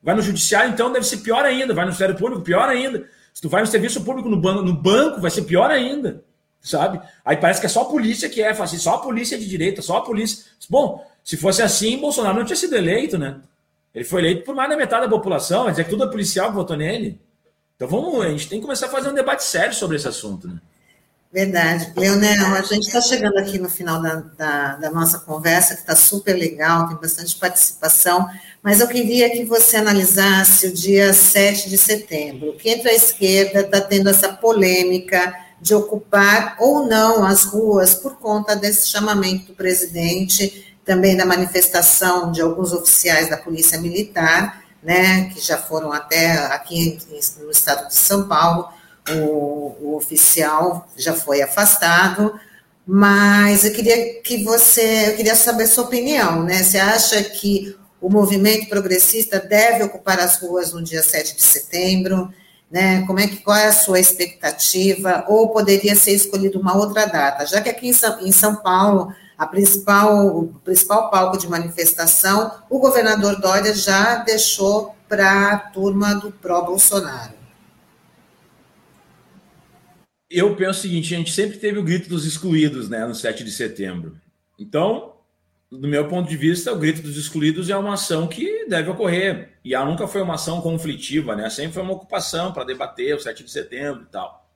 Vai no judiciário, então deve ser pior ainda. Vai no Ministério Público, pior ainda. Se tu vai no serviço público, no banco, no banco vai ser pior ainda, sabe? Aí parece que é só a polícia que é, assim, só a polícia de direita, só a polícia. Bom, se fosse assim, Bolsonaro não tinha sido eleito, né? Ele foi eleito por mais da metade da população, quer dizer que tudo é policial que votou nele. Então vamos, a gente tem que começar a fazer um debate sério sobre esse assunto, né? Verdade. Leonel, a gente está chegando aqui no final da, da, da nossa conversa, que está super legal, tem bastante participação, mas eu queria que você analisasse o dia 7 de setembro, que entre a esquerda está tendo essa polêmica de ocupar ou não as ruas por conta desse chamamento do presidente, também da manifestação de alguns oficiais da Polícia Militar, né, que já foram até aqui no estado de São Paulo, o, o oficial já foi afastado, mas eu queria que você, eu queria saber sua opinião, né? Você acha que o movimento progressista deve ocupar as ruas no dia 7 de setembro? Né? Como é que qual é a sua expectativa? Ou poderia ser escolhida uma outra data? Já que aqui em São, em São Paulo a principal, o principal palco de manifestação, o governador Dória já deixou para a turma do pró-Bolsonaro eu penso o seguinte: a gente sempre teve o grito dos excluídos, né, no 7 de setembro. Então, do meu ponto de vista, o grito dos excluídos é uma ação que deve ocorrer. E ela nunca foi uma ação conflitiva, né? Sempre foi uma ocupação para debater o 7 de setembro e tal.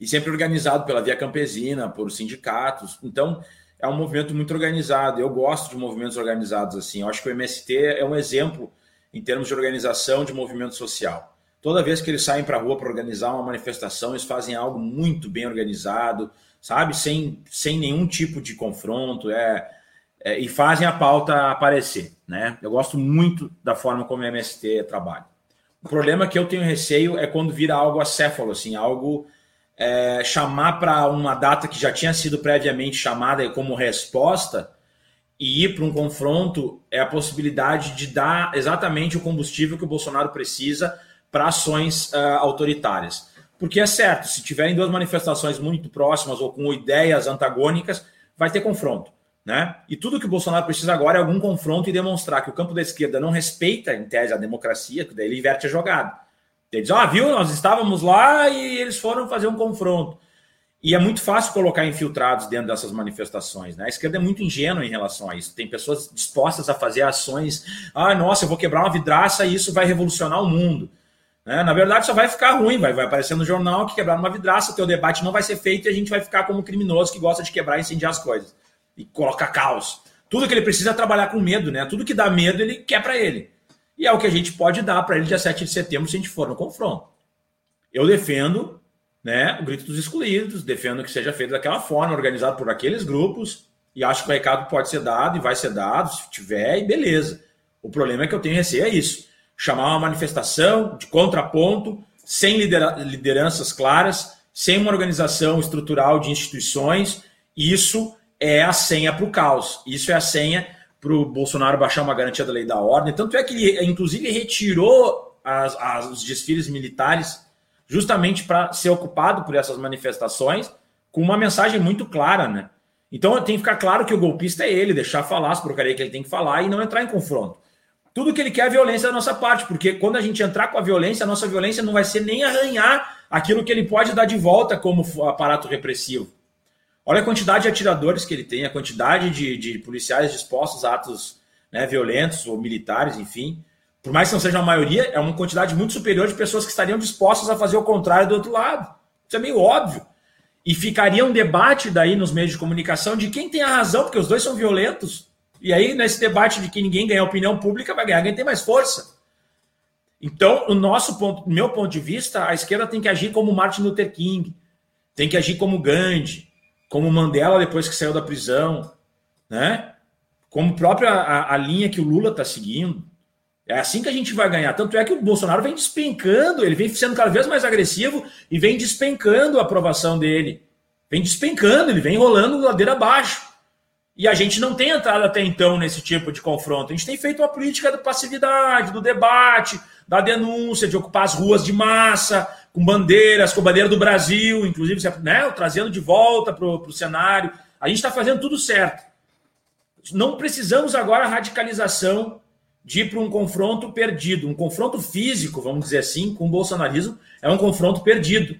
E sempre organizado pela Via Campesina, por sindicatos. Então, é um movimento muito organizado. Eu gosto de movimentos organizados assim. Eu acho que o MST é um exemplo em termos de organização de movimento social. Toda vez que eles saem para a rua para organizar uma manifestação, eles fazem algo muito bem organizado, sabe? Sem, sem nenhum tipo de confronto, é, é, e fazem a pauta aparecer, né? Eu gosto muito da forma como o MST trabalha. O problema que eu tenho receio é quando vira algo acéfalo, assim, algo é, chamar para uma data que já tinha sido previamente chamada como resposta e ir para um confronto é a possibilidade de dar exatamente o combustível que o Bolsonaro precisa para ações uh, autoritárias. Porque é certo, se tiverem duas manifestações muito próximas ou com ideias antagônicas, vai ter confronto. Né? E tudo que o Bolsonaro precisa agora é algum confronto e demonstrar que o campo da esquerda não respeita, em tese, a democracia, que daí ele inverte a jogada. Ele diz: Ah, viu, nós estávamos lá e eles foram fazer um confronto. E é muito fácil colocar infiltrados dentro dessas manifestações. Né? A esquerda é muito ingênua em relação a isso. Tem pessoas dispostas a fazer ações. Ah, nossa, eu vou quebrar uma vidraça e isso vai revolucionar o mundo. Né? Na verdade, só vai ficar ruim, vai, vai aparecer no jornal que quebraram uma vidraça, teu debate não vai ser feito e a gente vai ficar como criminoso que gosta de quebrar e incendiar as coisas. E coloca caos. Tudo que ele precisa é trabalhar com medo, né? Tudo que dá medo, ele quer para ele. E é o que a gente pode dar para ele dia 7 de setembro se a gente for no confronto. Eu defendo né, o grito dos excluídos, defendo que seja feito daquela forma, organizado por aqueles grupos, e acho que o recado pode ser dado e vai ser dado, se tiver, e beleza. O problema é que eu tenho receio é isso chamar uma manifestação de contraponto, sem lideranças claras, sem uma organização estrutural de instituições. Isso é a senha para o caos. Isso é a senha para o Bolsonaro baixar uma garantia da lei da ordem. Tanto é que ele, inclusive, retirou as, as, os desfiles militares justamente para ser ocupado por essas manifestações com uma mensagem muito clara, né? Então tem que ficar claro que o golpista é ele, deixar falar as porcaria que ele tem que falar e não entrar em confronto. Tudo que ele quer é violência da nossa parte, porque quando a gente entrar com a violência, a nossa violência não vai ser nem arranhar aquilo que ele pode dar de volta como aparato repressivo. Olha a quantidade de atiradores que ele tem, a quantidade de, de policiais dispostos a atos né, violentos ou militares, enfim. Por mais que não seja a maioria, é uma quantidade muito superior de pessoas que estariam dispostas a fazer o contrário do outro lado. Isso é meio óbvio. E ficaria um debate daí nos meios de comunicação de quem tem a razão, porque os dois são violentos. E aí, nesse debate de que ninguém ganha opinião pública, vai ganhar quem tem mais força. Então, o nosso ponto, meu ponto de vista, a esquerda tem que agir como Martin Luther King, tem que agir como Gandhi, como Mandela depois que saiu da prisão, né? Como própria a, a linha que o Lula está seguindo. É assim que a gente vai ganhar. Tanto é que o Bolsonaro vem despencando, ele vem sendo cada vez mais agressivo e vem despencando a aprovação dele. Vem despencando, ele vem rolando ladeira abaixo. E a gente não tem entrado até então nesse tipo de confronto. A gente tem feito uma política da passividade, do debate, da denúncia, de ocupar as ruas de massa, com bandeiras, com bandeira do Brasil, inclusive, né, trazendo de volta para o cenário. A gente está fazendo tudo certo. Não precisamos agora radicalização de ir para um confronto perdido. Um confronto físico, vamos dizer assim, com o bolsonarismo, é um confronto perdido.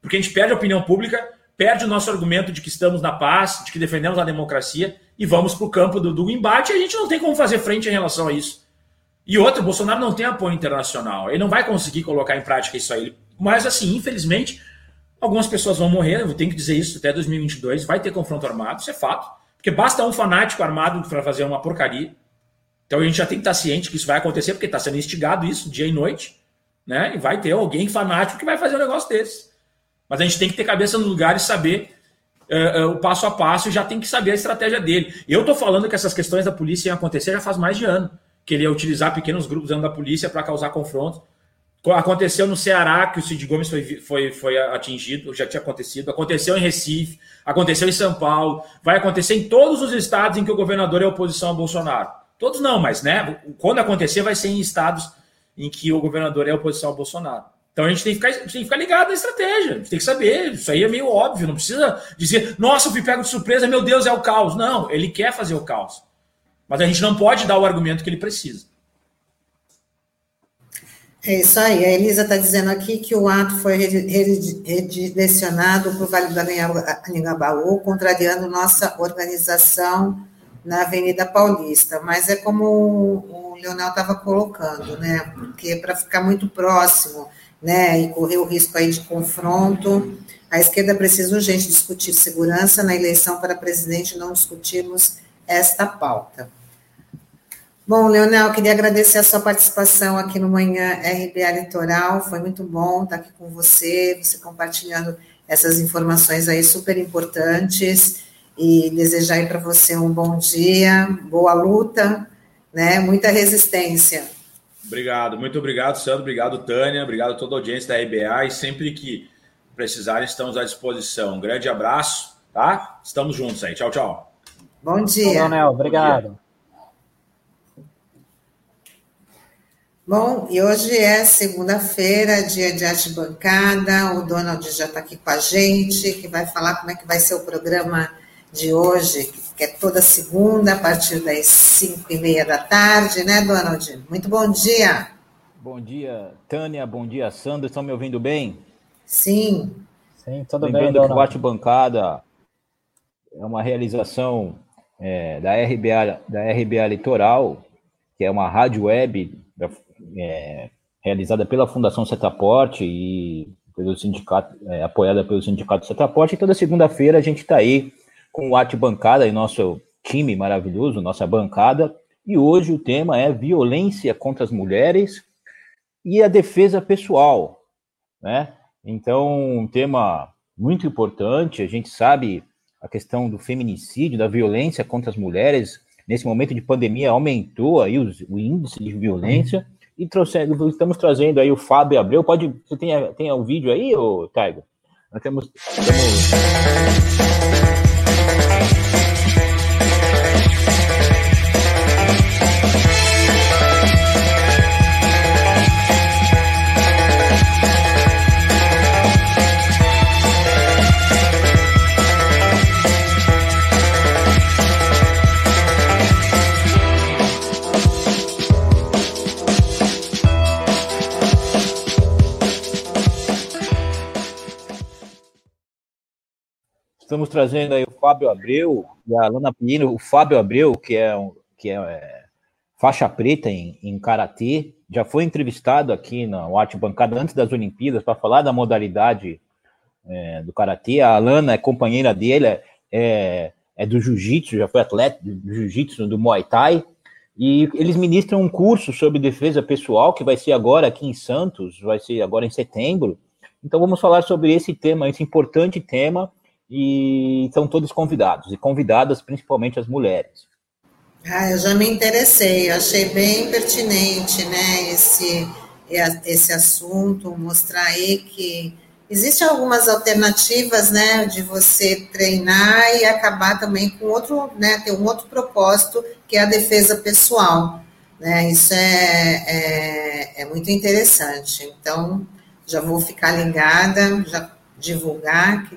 Porque a gente perde a opinião pública, perde o nosso argumento de que estamos na paz, de que defendemos a democracia e vamos para o campo do, do embate e a gente não tem como fazer frente em relação a isso. E outro, Bolsonaro não tem apoio internacional. Ele não vai conseguir colocar em prática isso aí. Mas, assim, infelizmente, algumas pessoas vão morrer. Eu tenho que dizer isso até 2022. Vai ter confronto armado, isso é fato. Porque basta um fanático armado para fazer uma porcaria. Então a gente já tem que estar ciente que isso vai acontecer, porque está sendo instigado isso dia e noite. Né? E vai ter alguém fanático que vai fazer um negócio desse. Mas a gente tem que ter cabeça no lugar e saber uh, uh, o passo a passo e já tem que saber a estratégia dele. Eu estou falando que essas questões da polícia iam acontecer já faz mais de ano que ele ia utilizar pequenos grupos dentro da polícia para causar confrontos. Aconteceu no Ceará, que o Cid Gomes foi, foi, foi atingido, já tinha acontecido. Aconteceu em Recife, aconteceu em São Paulo. Vai acontecer em todos os estados em que o governador é oposição a Bolsonaro. Todos não, mas né, quando acontecer, vai ser em estados em que o governador é oposição a Bolsonaro. Então a gente tem que ficar, tem que ficar ligado na estratégia, a gente tem que saber. Isso aí é meio óbvio, não precisa dizer, nossa, eu fui pego de surpresa, meu Deus, é o caos. Não, ele quer fazer o caos. Mas a gente não pode dar o argumento que ele precisa. É isso aí. A Elisa está dizendo aqui que o ato foi redirecionado para o Vale do Anhangabaú, contrariando nossa organização na Avenida Paulista. Mas é como o Leonel estava colocando, né? Porque para ficar muito próximo, né, e correr o risco aí de confronto, a esquerda precisa urgente discutir segurança na eleição para presidente, não discutirmos esta pauta. Bom, Leonel, queria agradecer a sua participação aqui no Manhã RBA Litoral. Foi muito bom estar aqui com você, você compartilhando essas informações aí super importantes e desejar aí para você um bom dia, boa luta, né? Muita resistência. Obrigado, muito obrigado, Sandro, obrigado, Tânia, obrigado a toda a audiência da RBA e sempre que precisarem estamos à disposição. Um grande abraço, tá? Estamos juntos aí. Tchau, tchau. Bom dia. Leonel, obrigado. Bom, e hoje é segunda-feira, dia de arte bancada. O Donald já está aqui com a gente, que vai falar como é que vai ser o programa de hoje, que é toda segunda, a partir das cinco e meia da tarde, né, Donald? Muito bom dia. Bom dia, Tânia. Bom dia, Sandra. Estão me ouvindo bem? Sim. Sim, tudo Lembrando bem, Lembrando que o Arte Bancada é uma realização é, da RBA, da RBA Litoral, que é uma rádio web é, realizada pela Fundação Setaporte e pelo sindicato, é, apoiada pelo Sindicato Setaporte. E toda segunda-feira a gente está aí com o Arte Bancada e nosso time maravilhoso, nossa bancada. E hoje o tema é violência contra as mulheres e a defesa pessoal, né? Então, um tema muito importante. A gente sabe a questão do feminicídio, da violência contra as mulheres. Nesse momento de pandemia aumentou aí os, o índice de violência. E trouxendo, estamos trazendo aí o Fábio Abreu. Pode, você tem, tem um vídeo aí, ô? Nós temos... temos... Estamos trazendo aí o Fábio Abreu e a Lana Pino. O Fábio Abreu, que é, um, que é, é faixa preta em, em karatê, já foi entrevistado aqui na Arte Bancada antes das Olimpíadas para falar da modalidade é, do karatê. A Alana é companheira dele, é, é do jiu-jitsu, já foi atleta do jiu-jitsu, do Muay Thai. E eles ministram um curso sobre defesa pessoal que vai ser agora aqui em Santos, vai ser agora em setembro. Então vamos falar sobre esse tema, esse importante tema e estão todos convidados, e convidadas principalmente as mulheres. Ah, eu já me interessei, eu achei bem pertinente, né, esse, esse assunto, mostrar aí que existem algumas alternativas, né, de você treinar e acabar também com outro, né, ter um outro propósito, que é a defesa pessoal, né, isso é, é, é muito interessante, então, já vou ficar ligada, já divulgar, que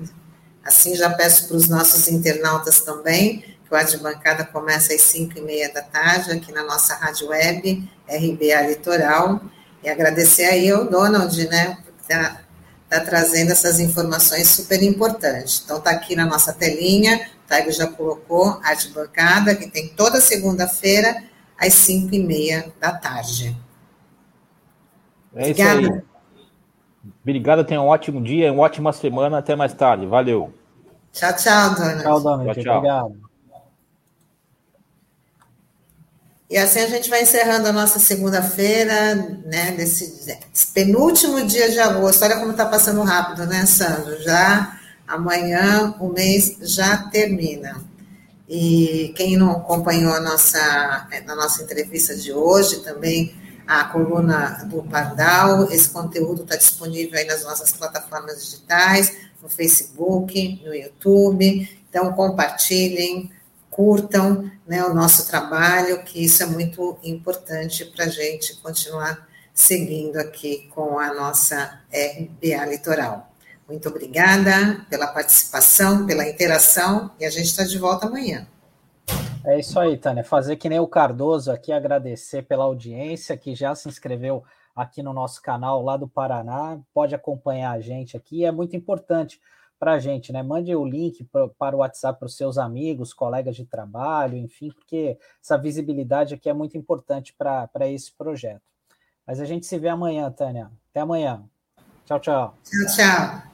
assim já peço para os nossos internautas também, que o Ad Bancada começa às 5 e meia da tarde, aqui na nossa rádio web, RBA Litoral, e agradecer aí ao Donald, né, por estar tá, tá trazendo essas informações super importantes. Então, está aqui na nossa telinha, o Taigo já colocou, Arte Bancada, que tem toda segunda-feira, às 5 e meia da tarde. É isso aí. Obrigado, tenha um ótimo dia, uma ótima semana. Até mais tarde. Valeu. Tchau, tchau, dona. Tchau, dona. Tchau, tchau. Obrigado. E assim a gente vai encerrando a nossa segunda-feira, né, desse, penúltimo dia de agosto. Olha como está passando rápido, né, Sandro? Já amanhã o mês já termina. E quem não acompanhou a nossa, a nossa entrevista de hoje também a coluna do Pardal. Esse conteúdo está disponível aí nas nossas plataformas digitais, no Facebook, no YouTube. Então, compartilhem, curtam né, o nosso trabalho, que isso é muito importante para a gente continuar seguindo aqui com a nossa RBA Litoral. Muito obrigada pela participação, pela interação, e a gente está de volta amanhã. É isso aí, Tânia. Fazer que nem o Cardoso aqui, agradecer pela audiência que já se inscreveu aqui no nosso canal lá do Paraná. Pode acompanhar a gente aqui, é muito importante para a gente, né? Mande o link para o WhatsApp para os seus amigos, colegas de trabalho, enfim, porque essa visibilidade aqui é muito importante para esse projeto. Mas a gente se vê amanhã, Tânia. Até amanhã. Tchau, tchau. Tchau, tchau.